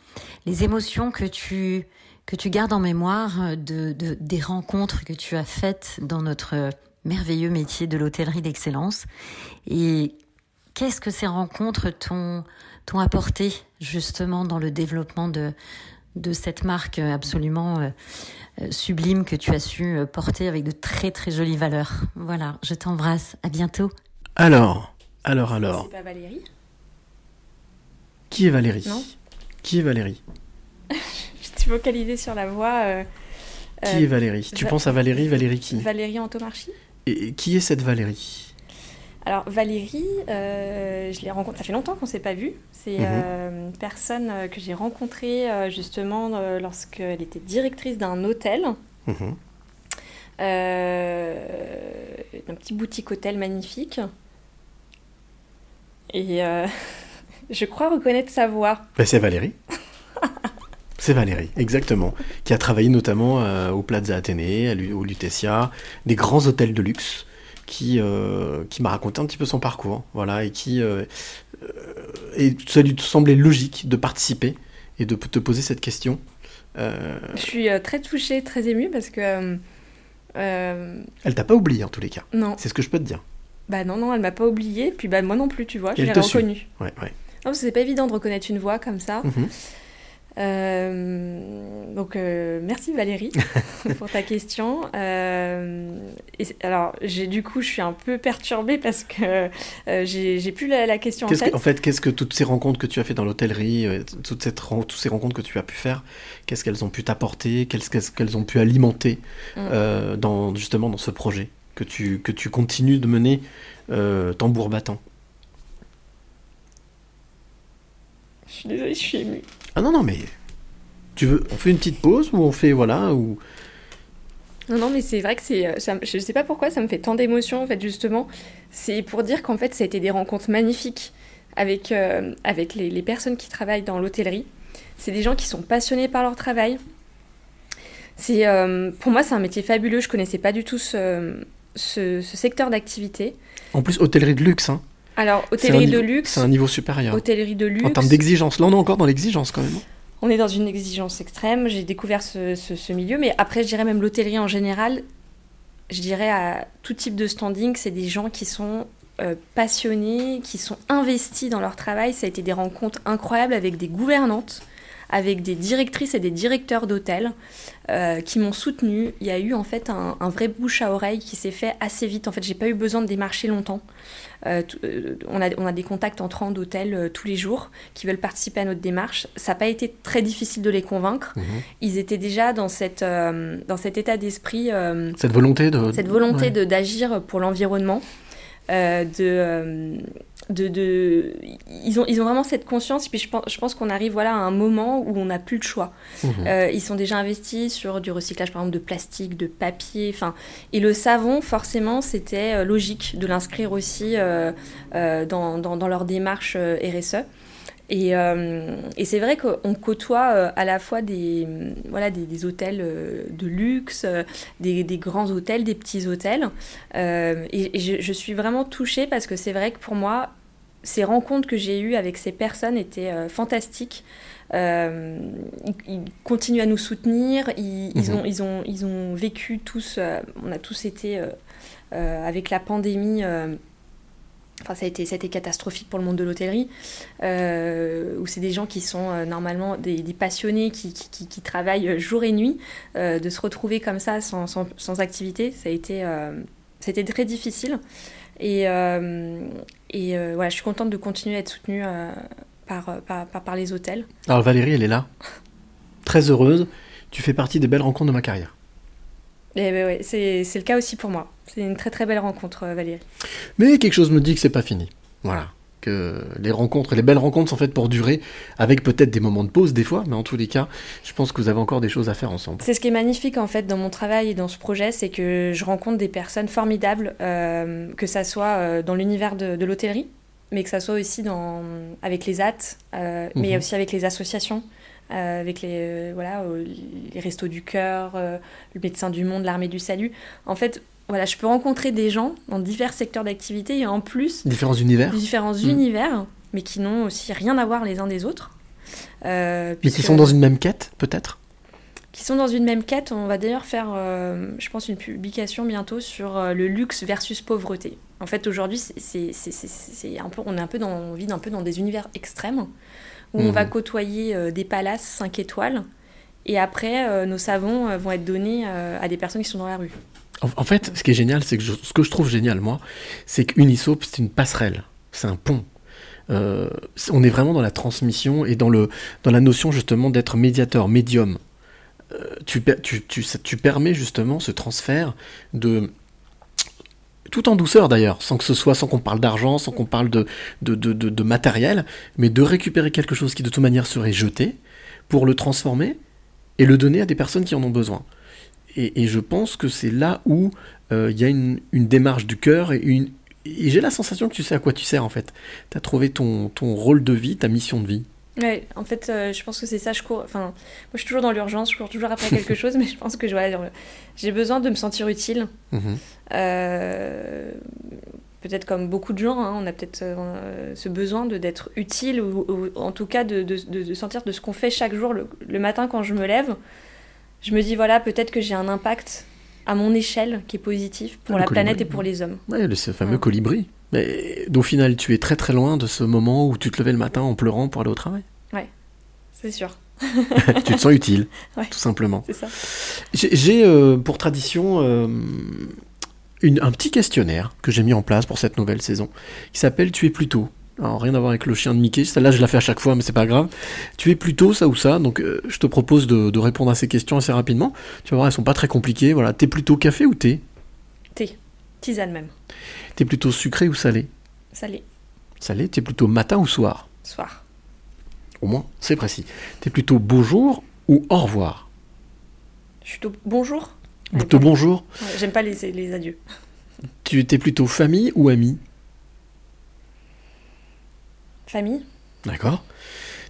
les émotions que tu, que tu gardes en mémoire de, de- des rencontres que tu as faites dans notre merveilleux métier de l'hôtellerie d'excellence? Et qu'est-ce que ces rencontres t'ont t'ont apporté justement dans le développement de, de cette marque absolument euh, euh, sublime que tu as su euh, porter avec de très très jolies valeurs? Voilà, je t'embrasse, à bientôt. Alors, alors, alors, C'est pas Valérie qui est Valérie Non. Qui est Valérie Je suis focalisée sur la voix. euh, Qui euh, est Valérie Tu Va- penses à Valérie Valérie qui Valérie Antomarchi Et qui est cette Valérie Alors Valérie, euh, je l'ai rencontrée, ça fait longtemps qu'on ne s'est pas vu. C'est Mhm. euh, une personne que j'ai rencontrée euh, justement lorsqu'elle était directrice d'un hôtel, euh, un petit boutique hôtel magnifique. Et je crois reconnaître sa voix. Ben, c'est Valérie. c'est Valérie, exactement. Qui a travaillé notamment euh, au Plaza Athénée, au Lutetia, des grands hôtels de luxe, qui, euh, qui m'a raconté un petit peu son parcours. Voilà, et qui. euh, et ça lui semblait logique de participer et de te poser cette question. Je suis très touchée, très émue parce que. elle t'a pas oublié en tous les cas. Non. C'est ce que je peux te dire. bah non, non, elle m'a pas oubliée. Puis bah moi non plus, tu vois, je l'ai reconnue. Ouais, ouais. Non, parce que c'est pas évident de reconnaître une voix comme ça. Mhm. Euh, donc, euh, merci Valérie pour ta question. Euh, et alors, j'ai du coup, je suis un peu perturbée parce que euh, j'ai plus la, la question en tête. que- en fait, qu'est-ce que toutes ces rencontres que tu as fait dans l'hôtellerie, toutes, cette, ren- toutes ces rencontres que tu as pu faire, qu'est-ce qu'elles ont pu t'apporter, qu'est-ce qu'elles ont pu alimenter Mm. dans, justement dans ce projet que tu, que tu continues de mener tambour battant? Suis désolée, je suis émue. Ah non, non, mais tu veux, on fait une petite pause ou on fait, voilà, ou... Non, non, mais c'est vrai que c'est. euh, ça me- je sais pas pourquoi ça me fait tant d'émotions, en fait, justement. C'est pour dire qu'en fait, ça a été des rencontres magnifiques avec, euh, avec les, les personnes qui travaillent dans l'hôtellerie. C'est des gens qui sont passionnés par leur travail. C'est, euh, pour moi, c'est un métier fabuleux. Je connaissais pas du tout ce, ce, ce secteur d'activité. En plus, hôtellerie de luxe, hein. Alors, hôtellerie de luxe. C'est un niveau supérieur. Hôtellerie de luxe. En termes d'exigence, là on est encore dans l'exigence quand même. hein. On est dans une exigence extrême. J'ai découvert ce, ce- ce milieu, mais après, je dirais même l'hôtellerie en général. Je dirais à tout type de standing, c'est des gens qui sont euh, passionnés, qui sont investis dans leur travail. Ça a été des rencontres incroyables avec des gouvernantes, avec des directrices et des directeurs d'hôtels euh, qui m'ont soutenue. Il y a eu en fait un, un vrai bouche à oreille qui s'est fait assez vite. En fait, j'ai pas eu besoin de démarcher longtemps. Euh, euh, on, a, on a des contacts entrants d'hôtels euh, tous les jours qui veulent participer à notre démarche. Ça n'a pas été très difficile de les convaincre. Mhm. Ils étaient déjà dans, cette, euh, dans cet état d'esprit, Cette volonté de. cette volonté ouais. de- d'agir pour l'environnement. Euh, de, euh, de, de, ils, ont, ils ont vraiment cette conscience. Et puis je pense, je pense qu'on arrive voilà, à un moment où on n'a plus le choix. Mhm. Euh, ils sont déjà investis sur du recyclage, par exemple, de plastique, de papier. Enfin, et le savon, forcément, c'était logique de l'inscrire aussi euh, euh, dans, dans, dans leur démarche RSE. Et, euh, et c'est vrai qu'on côtoie euh, à la fois des, voilà, des, des hôtels euh, de luxe, des, des grands hôtels, des petits hôtels. Et et je, je suis vraiment touchée parce que c'est vrai que pour moi, ces rencontres que j'ai eues avec ces personnes étaient euh, fantastiques. Euh, ils, ils continuent à nous soutenir. Ils, ils Mhm. ont, ils, ont, ils ont vécu tous, euh, on a tous été avec la pandémie. Enfin, ça a, été, catastrophique pour le monde de l'hôtellerie, euh, où c'est des gens qui sont euh, normalement des, passionnés qui, travaillent euh, jour et nuit. de se retrouver comme ça sans, activité, ça a été, très difficile. Et, voilà, je suis contente de continuer à être soutenue par les hôtels. Alors Valérie, elle est là. Très heureuse. Tu fais partie des belles rencontres de ma carrière. Et ben ouais, c'est c'est le cas aussi pour moi. C'est une très très belle rencontre, euh, Valérie. Mais quelque chose me dit que c'est pas fini. Voilà. Que les rencontres, les belles rencontres sont faites pour durer, avec peut-être des moments de pause des fois, mais en tous les cas, je pense que vous avez encore des choses à faire ensemble. C'est ce qui est magnifique en fait dans mon travail et dans ce projet, c'est que je rencontre des personnes formidables, euh, que ça soit euh, dans l'univers de, de l'hôtellerie, mais que ça soit aussi dans, avec les AT, euh, mais Mhm. aussi avec les associations, euh, avec les, euh, voilà, les Restos du Cœur, euh, le Médecin du Monde, l'Armée du Salut. En fait, voilà, je peux rencontrer des gens dans divers secteurs d'activité et en plus Différents univers. différents Mhm. univers, mais qui n'ont aussi rien à voir les uns des autres. Euh, Mais qui sont dans une même quête, peut-être? Qui sont dans une même quête. On va d'ailleurs faire, euh, je pense, une publication bientôt sur euh, le luxe versus pauvreté. En fait, aujourd'hui, c'est, un peu, on est un peu dans, on vit un peu dans des univers extrêmes où on Mhm. va côtoyer euh, des palaces 5 étoiles et après, euh, nos savons euh, vont être donnés à des personnes qui sont dans la rue. En, en fait, ce qui est génial, c'est que je- ce que je trouve génial, moi, c'est qu'Unisop, c'est une passerelle, c'est un pont. Euh, on est vraiment dans la transmission et dans, le, dans la notion justement d'être médiateur, médium. Euh, tu, tu, tu, tu permets justement ce transfert de tout en douceur d'ailleurs, sans que ce soit, sans qu'on parle d'argent, sans qu'on parle de, de, de, matériel, mais de récupérer quelque chose qui de toute manière serait jeté pour le transformer et le donner à des personnes qui en ont besoin. Et, je pense que c'est là où euh, il y a une, une démarche du cœur et une. Et j'ai la sensation que tu sais à quoi tu sers en fait. Tu as trouvé ton, ton rôle de vie, ta mission de vie. Ouais, en fait, euh, je pense que c'est ça. Je cours. Enfin, moi, je suis toujours dans l'urgence. Je cours toujours après quelque chose, mais je pense que voilà, j'ai besoin de me sentir utile. Mhm. Euh, peut-être comme beaucoup de gens, hein, on a peut-être euh, ce besoin de d'être utile ou, ou en tout cas de, de, sentir de ce qu'on fait chaque jour le, le matin quand je me lève. Je me dis voilà, peut-être que j'ai un impact à mon échelle qui est positif pour Ah, la planète et pour les hommes. Ouais, le fameux Ouais. colibri. Mais au final, tu es très très loin de ce moment où tu te levais le matin en pleurant pour aller au travail? Ouais, c'est sûr. tu te sens utile, Ouais. tout simplement. C'est ça. J'ai euh, pour tradition euh, une- un petit questionnaire que j'ai mis en place pour cette nouvelle saison qui s'appelle Tu es plutôt. Alors rien à voir avec le chien de Mickey, celle-là je la fais à chaque fois mais c'est pas grave. Tu es plutôt ça ou ça, donc euh, je te propose de, de répondre à ces questions assez rapidement. Tu vas voir, elles sont pas très compliquées. Voilà, t'es plutôt café ou Thé, tisane même, T'es plutôt sucré ou salé salé, Salé, t'es plutôt matin ou soir soir, Au moins, c'est précis. T'es plutôt bonjour ou au revoir je suis plutôt bonjour. Plutôt bonjour. Ouais, J'aime pas les, les adieux. Tu étais plutôt famille ou ami Famille, D'accord.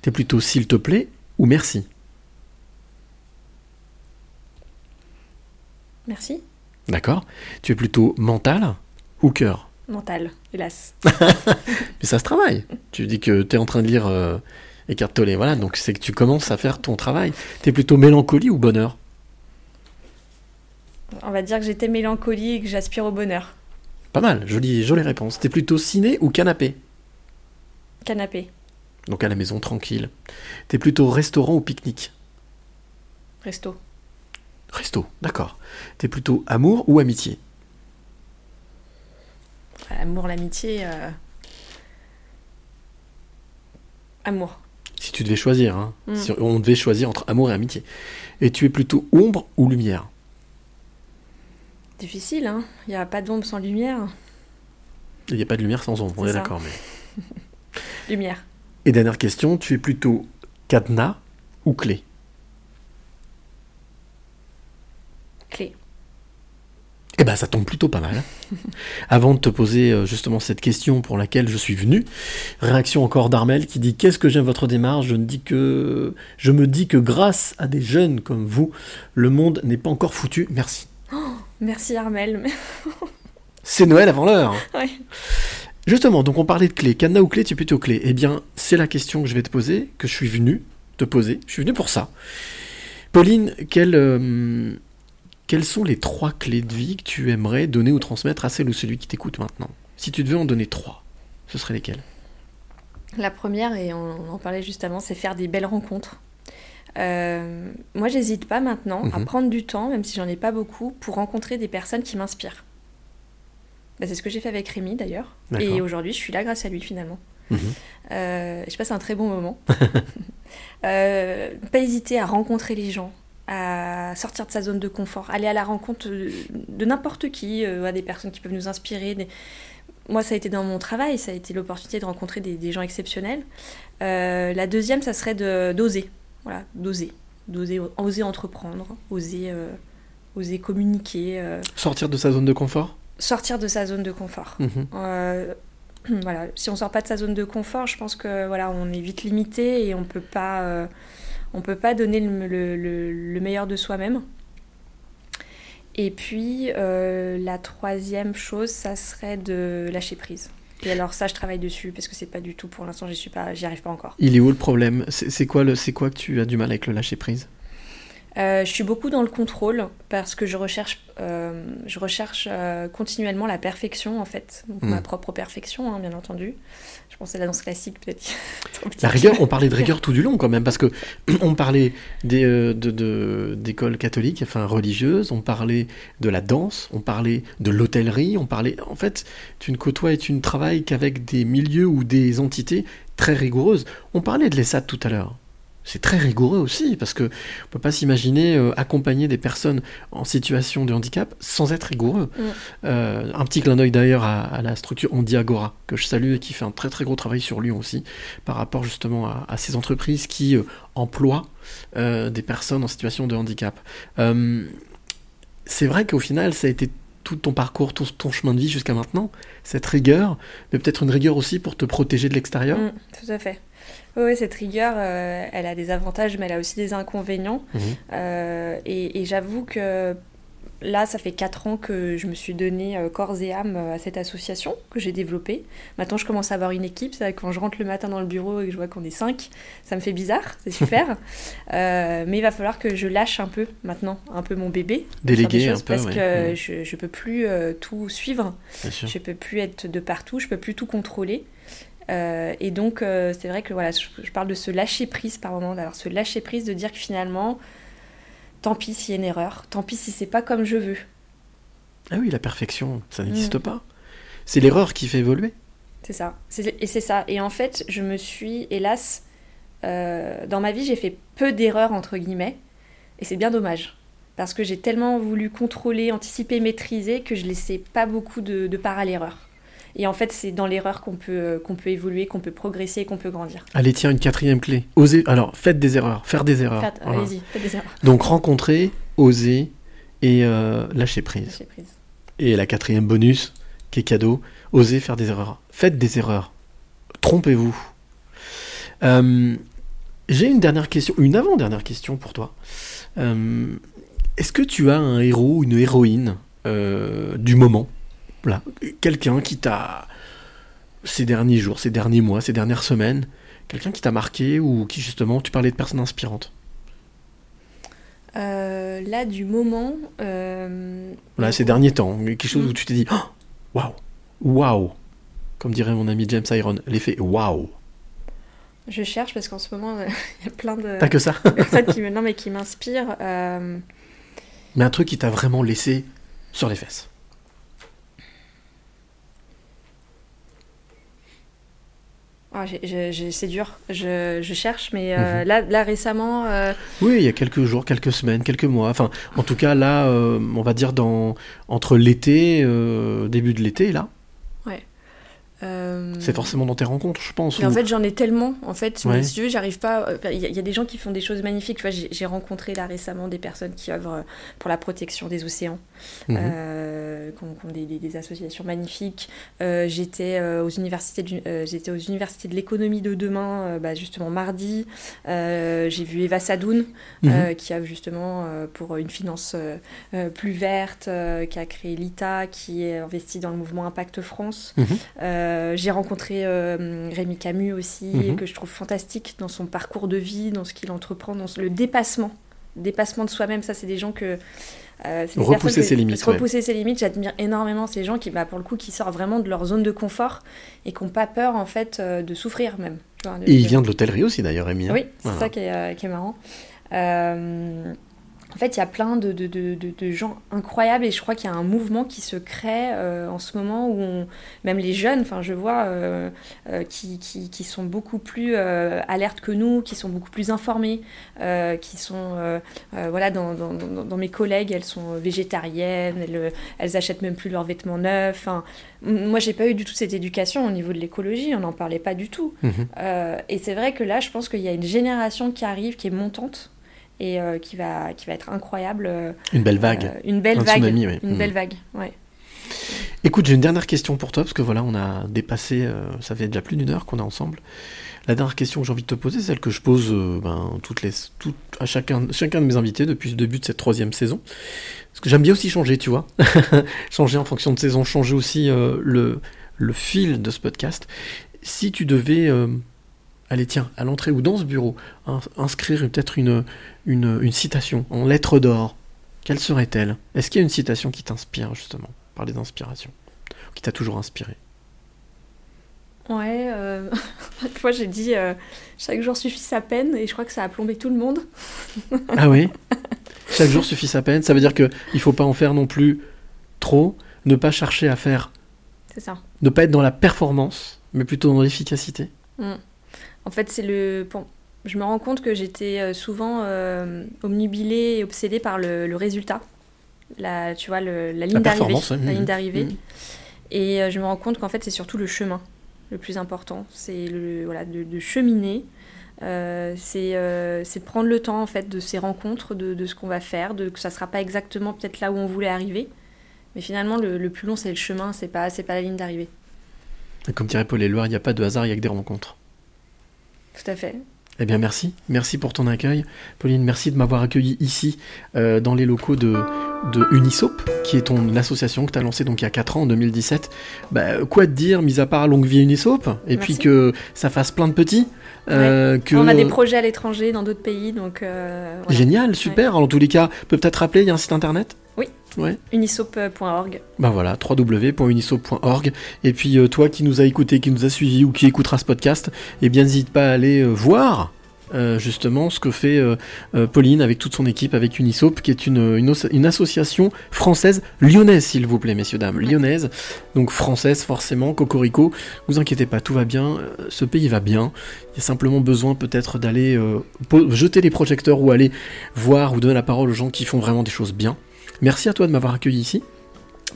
T'es plutôt s'il te plaît ou merci merci, D'accord. Tu es plutôt mental ou cœur? Mental, hélas. Mais ça se travaille. Tu dis que tu es en train de lire euh, Eckhart Tolle, voilà, donc c'est que tu commences à faire ton travail. Tu es plutôt mélancolie ou bonheur? On va dire que j'étais mélancolie et que j'aspire au bonheur. Pas mal, jolie, jolie réponse. T'es plutôt ciné ou canapé? Canapé, Donc à la maison, tranquille. T'es plutôt restaurant ou pique-nique? Resto, Resto, d'accord. T'es plutôt amour ou amitié L'amour, l'amitié. euh, Amour. Si tu devais choisir, hein. Mm. Si on devait choisir entre amour et amitié. Et tu es plutôt ombre ou lumière Difficile, hein Il n'y a pas d'ombre sans lumière. Il n'y a pas de lumière sans ombre, on est d'accord. Mais... Lumière. Et dernière question, tu es plutôt cadenas ou Clé. Eh ben, ça tombe plutôt pas mal. Avant de te poser euh, justement cette question pour laquelle je suis venu, réaction encore d'Armel qui dit Qu'est-ce que j'aime votre démarche? Je ne dis que je me dis que grâce à des jeunes comme vous, le monde n'est pas encore foutu. Merci. Merci Armel. C'est Noël avant l'heure. Ouais. Justement, donc on parlait de clé. Cadenas ou clé, tu es plutôt clé. Eh bien, c'est la question que je vais te poser, que je suis venu te poser. Je suis venu pour ça. Pauline, quelles, euh, quelles sont les trois clés de vie que tu aimerais donner ou transmettre à celle ou celui qui t'écoute maintenant? Si tu devais en donner trois, ce seraient lesquelles? La première, et on en parlait juste avant, c'est faire des belles rencontres. Euh, moi, j'hésite pas maintenant à Mhm. prendre du temps, même si j'en ai pas beaucoup, pour rencontrer des personnes qui m'inspirent. Bah, c'est ce que j'ai fait avec Rémi d'ailleurs. Et aujourd'hui, je suis là grâce à lui finalement. Mhm. Euh, je passe un très bon moment. Euh, pas hésiter à rencontrer les gens, à sortir de sa zone de confort, aller à la rencontre de, de n'importe qui, euh, à des personnes qui peuvent nous inspirer. des- Moi, ça a été dans mon travail, ça a été l'opportunité de rencontrer des, des gens exceptionnels. Euh, la deuxième, ça serait de- d'oser. Voilà, d'oser. D'oser oser entreprendre, oser, euh, oser communiquer, Sortir de sa zone de confort? Sortir de sa zone de confort. Mhm. Voilà, si on sort pas de sa zone de confort, je pense que voilà, on est vite limité et on peut pas, on peut pas donner le, le- le- le meilleur de soi-même. Et puis euh, la troisième chose, ça serait de lâcher prise. Et alors ça, je travaille dessus parce que c'est pas du tout pour l'instant, j'y suis pas, j'y arrive pas encore. Il est où le problème? C'est quoi, c'est quoi que tu as du mal avec le lâcher prise? Euh, je suis beaucoup dans le contrôle parce que je recherche, euh, je recherche euh, continuellement la perfection en fait, Donc, ma propre perfection hein, bien entendu. Je pensais à la danse classique peut-être. La rigueur, on parlait de rigueur tout du long quand même, parce que on parlait des, euh, de, de- d'écoles catholiques, enfin religieuses, on parlait de la danse, on parlait de l'hôtellerie, on parlait. En fait, tu ne côtoies et tu ne travailles qu'avec des milieux ou des entités très rigoureuses. On parlait de l'ESAT tout à l'heure. C'est très rigoureux aussi, parce que on peut pas s'imaginer euh, accompagner des personnes en situation de handicap sans être rigoureux. Mm. Euh, un petit clin d'œil d'ailleurs à, à la structure Andiagora, que je salue et qui fait un très très gros travail sur Lyon aussi, par rapport justement à, à ces entreprises qui euh, emploient des personnes en situation de handicap. C'est vrai qu'au final, ça a été tout ton parcours, tout ton chemin de vie jusqu'à maintenant, cette rigueur, mais peut-être une rigueur aussi pour te protéger de l'extérieur? Mm, tout à fait. Oui, cette rigueur, euh, elle a des avantages, mais elle a aussi des inconvénients. Mhm. Euh, et et j'avoue que là, ça fait 4 ans que je me suis donné euh, corps et âme à cette association que j'ai développée. Maintenant, je commence à avoir une équipe. C'est vrai que quand je rentre le matin dans le bureau et que je vois qu'on est 5, ça me fait bizarre, c'est super. Euh, mais il va falloir que je lâche un peu maintenant, un peu mon bébé. Déléguer un peu, Parce ouais. que je, je peux plus euh, tout suivre. Bien sûr. Je peux plus être de partout, je peux plus tout contrôler. Euh, et donc, euh, c'est vrai que voilà, je, je parle de ce lâcher prise par moment, d'avoir ce lâcher prise, de dire que finalement, tant pis s'il y a une erreur, tant pis si c'est pas comme je veux. Ah oui, la perfection, ça n'existe Mm. pas. C'est l'erreur qui fait évoluer. C'est ça. Et c'est ça. Et en fait, je me suis, hélas, euh, dans ma vie, j'ai fait peu d'erreurs, entre guillemets. Et c'est bien dommage. Parce que j'ai tellement voulu contrôler, anticiper, maîtriser que je laissais pas beaucoup de, de part à l'erreur. Et en fait, c'est dans l'erreur qu'on peut, euh, qu'on peut évoluer, qu'on peut progresser, qu'on peut grandir. Allez, tiens, une quatrième clé. Osez. Alors, faites des erreurs, faire des erreurs. Faites- Voilà. Allez-y, faites des erreurs. Donc, rencontrer, oser et euh, lâcher prise. Lâcher prise. Et la quatrième bonus, qui est cadeau, osez faire des erreurs. Faites des erreurs. Trompez-vous. Euh, J'ai une dernière question, une avant-dernière question pour toi. Euh, Est-ce que tu as un héros ou une héroïne euh, du moment? Voilà, quelqu'un qui t'a ces derniers jours, ces derniers mois, ces dernières semaines, quelqu'un qui t'a marqué ou qui justement, tu parlais de personnes inspirantes. Euh, là, du moment. euh, Voilà, ces derniers temps, quelque chose où tu t'es dit, Oh, waouh, waouh, comme dirait mon ami James Iron, l'effet waouh. Je cherche parce qu'en ce moment, il y a plein de T'as que ça personnes qui me, non, mais qui m'inspirent. Euh, Mais un truc qui t'a vraiment laissé sur les fesses. Ah, c'est dur. Je, je cherche, mais euh, Mhm. là, là récemment, euh, Oui, il y a quelques jours, quelques semaines, quelques mois. Enfin, en tout cas, là, euh, on va dire dans entre l'été, début de l'été, là. ouais. C'est forcément dans tes rencontres, je pense. Mais en fait, j'en ai tellement. En fait, Ouais. veux, j'arrive pas. Il y, a- il y a des gens qui font des choses magnifiques. Tu vois, j'ai j'ai rencontré là récemment des personnes qui œuvrent pour la protection des océans, Euh, qui ont, qui ont des, des- des associations magnifiques. Euh, j'étais euh, aux universités, du- euh, j'étais aux universités de l'économie de demain, bah, justement mardi. J'ai vu Eva Sadoun, Mhm. qui a justement pour une finance plus verte, qui a créé l'ITA, qui est investi dans le mouvement Impact France. Mhm. J'ai rencontré Rémi Camus aussi, Mhm. que je trouve fantastique dans son parcours de vie, dans ce qu'il entreprend, dans le dépassement. Dépassement de soi-même, ça c'est des gens que... euh, Repousser que- ses limites, ouais. Repousser ses limites, j'admire énormément ces gens qui, bah, pour le coup, qui sortent vraiment de leur zone de confort et qui n'ont pas peur en fait euh, de souffrir même. tu vois, de- Et il de- vient de l'hôtellerie aussi, d'ailleurs, Rémi. hein. oui, c'est Voilà. ça qui est, euh, qui est marrant. Euh, en fait, il y a plein de, de- de- de- de gens incroyables et je crois qu'il y a un mouvement qui se crée euh, en ce moment où on- même les jeunes, enfin je vois, euh, euh, qui, qui- qui sont beaucoup plus alertes que nous, qui sont beaucoup plus informés, qui sont, voilà, dans, dans- dans- dans mes collègues, elles sont végétariennes, elles, elles achètent même plus leurs vêtements neufs. M- moi, j'ai pas eu du tout cette éducation au niveau de l'écologie, on n'en parlait pas du tout. Mhm. Et c'est vrai que là, je pense qu'il y a une génération qui arrive, qui est montante et euh, qui, va, qui va être incroyable. euh, Une belle vague. euh, une belle Un vague. tsunami. Une Mhm. belle vague, ouais. Écoute, j'ai une dernière question pour toi, parce que voilà, on a dépassé, ça fait déjà plus d'une heure qu'on est ensemble. La dernière question que j'ai envie de te poser, celle que je pose ben, toutes les, tout- à chacun, chacun de mes invités depuis le début de cette troisième saison. Parce que j'aime bien aussi changer, tu vois. changer en fonction de saison, changer aussi euh, le, le fil de ce podcast. Si tu devais, euh, allez tiens, à l'entrée ou dans ce bureau, ins- inscrire peut-être une, une, une citation en lettres d'or, quelle serait-elle? Est-ce qu'il y a une citation qui t'inspire justement Parler d'inspiration, qui t'a toujours inspiré? Ouais, euh, une fois j'ai dit euh, chaque jour suffit sa peine et je crois que ça a plombé tout le monde. Ah oui? Chaque jour suffit sa peine? Ça veut dire que il faut pas en faire non plus trop, ne pas chercher à faire, C'est ça. ne pas être dans la performance, mais plutôt dans l'efficacité? Mm. En fait, c'est le. bon, je me rends compte que j'étais euh, souvent euh, omnubilée et obsédée par le, le résultat. La, tu vois, le- la ligne d'arrivée. performance, ouais. La ligne Mhm. d'arrivée. Mhm. Et euh, je me rends compte qu'en fait, c'est surtout le chemin le plus important. C'est le, voilà, de, de cheminer. Euh, c'est euh, c'est de prendre le temps en fait de ces rencontres, de, de ce qu'on va faire, de que ça sera pas exactement peut-être là où on voulait arriver, mais finalement le, le plus long c'est le chemin, c'est pas c'est pas la ligne d'arrivée. Comme dirait Paul Éluard, il n'y a pas de hasard, il y a que des rencontres. Tout à fait. Eh bien, merci. Merci pour ton accueil. Pauline, merci de m'avoir accueilli ici, euh, dans les locaux de, de Unisop, qui est ton association que tu as lancée donc il y a 4 ans, en 2017. Bah, quoi te dire, mis à part longue vie Unisop, et puis que ça fasse plein de petits. Euh, que... On a des projets à l'étranger dans d'autres pays, donc euh, voilà. Génial, super. En tous les cas, peut peut-être rappeler, il y a un site internet? Oui. Ouais. Unisop.org. Ben voilà, www.unisop.org. Et puis euh, toi qui nous as écouté, qui nous a suivi ou qui écoutera ce podcast, eh bien n'hésite pas à aller voir euh, justement ce que fait euh, euh, Pauline avec toute son équipe, avec Unisop, qui est une, une, association française lyonnaise, s'il vous plaît, messieurs, dames, lyonnaise, donc française forcément, Cocorico. Vous inquiétez pas, tout va bien, ce pays va bien. Il y a simplement besoin peut-être d'aller jeter les projecteurs ou aller voir ou donner la parole aux gens qui font vraiment des choses bien. Merci à toi de m'avoir accueilli ici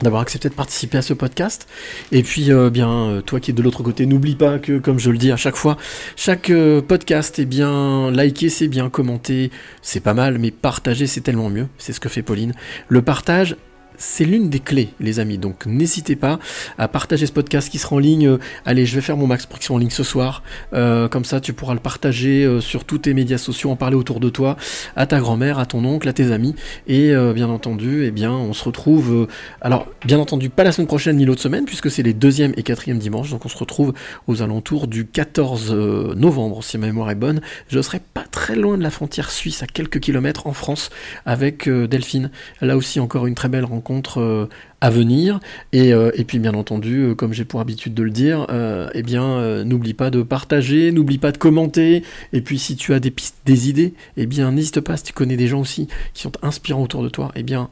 d'avoir accepté de participer à ce podcast. Et puis, euh, bien, euh, toi qui es de l'autre côté, n'oublie pas que, comme je le dis à chaque fois, chaque euh, podcast est bien liké, c'est bien commenté, c'est pas mal, mais partager, c'est tellement mieux. C'est ce que fait Pauline. Le partage, c'est l'une des clés, les amis. Donc n'hésitez pas à partager ce podcast qui sera en ligne. Euh, allez, je vais faire mon max pour qu'il soit en ligne ce soir. Euh, comme ça, tu pourras le partager euh, sur tous tes médias sociaux, en parler autour de toi, à ta grand-mère, à ton oncle, à tes amis. Et bien entendu, eh bien, on se retrouve. alors, bien entendu, pas la semaine prochaine ni l'autre semaine, puisque c'est les deuxième et quatrième dimanches. Donc on se retrouve aux alentours du 14 euh, novembre, si ma mémoire est bonne. Je serai pas très loin de la frontière suisse, à quelques kilomètres en France, avec Delphine. Là aussi, encore une très belle rencontre euh, à venir. Et, euh, et puis, bien entendu, euh, comme j'ai pour habitude de le dire, eh bien, n'oublie pas de partager, n'oublie pas de commenter. Et puis, si tu as des pistes, des idées, eh bien, n'hésite pas, si tu connais des gens aussi qui sont inspirants autour de toi, eh bien,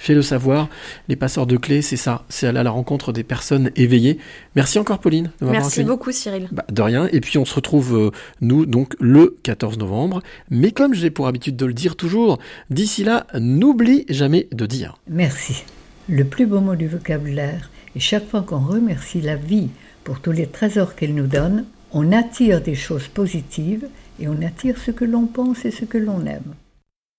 fais-le savoir. Les passeurs de clés, c'est ça, c'est aller à la rencontre des personnes éveillées. Merci encore, Pauline. de Merci accueilli. beaucoup, Cyril. Bah, de rien. Et puis on se retrouve, euh, nous, donc le 14 novembre. Mais comme j'ai pour habitude de le dire toujours, d'ici là, n'oublie jamais de dire. Merci. Le plus beau mot du vocabulaire Et chaque fois qu'on remercie la vie pour tous les trésors qu'elle nous donne, on attire des choses positives et on attire ce que l'on pense et ce que l'on aime.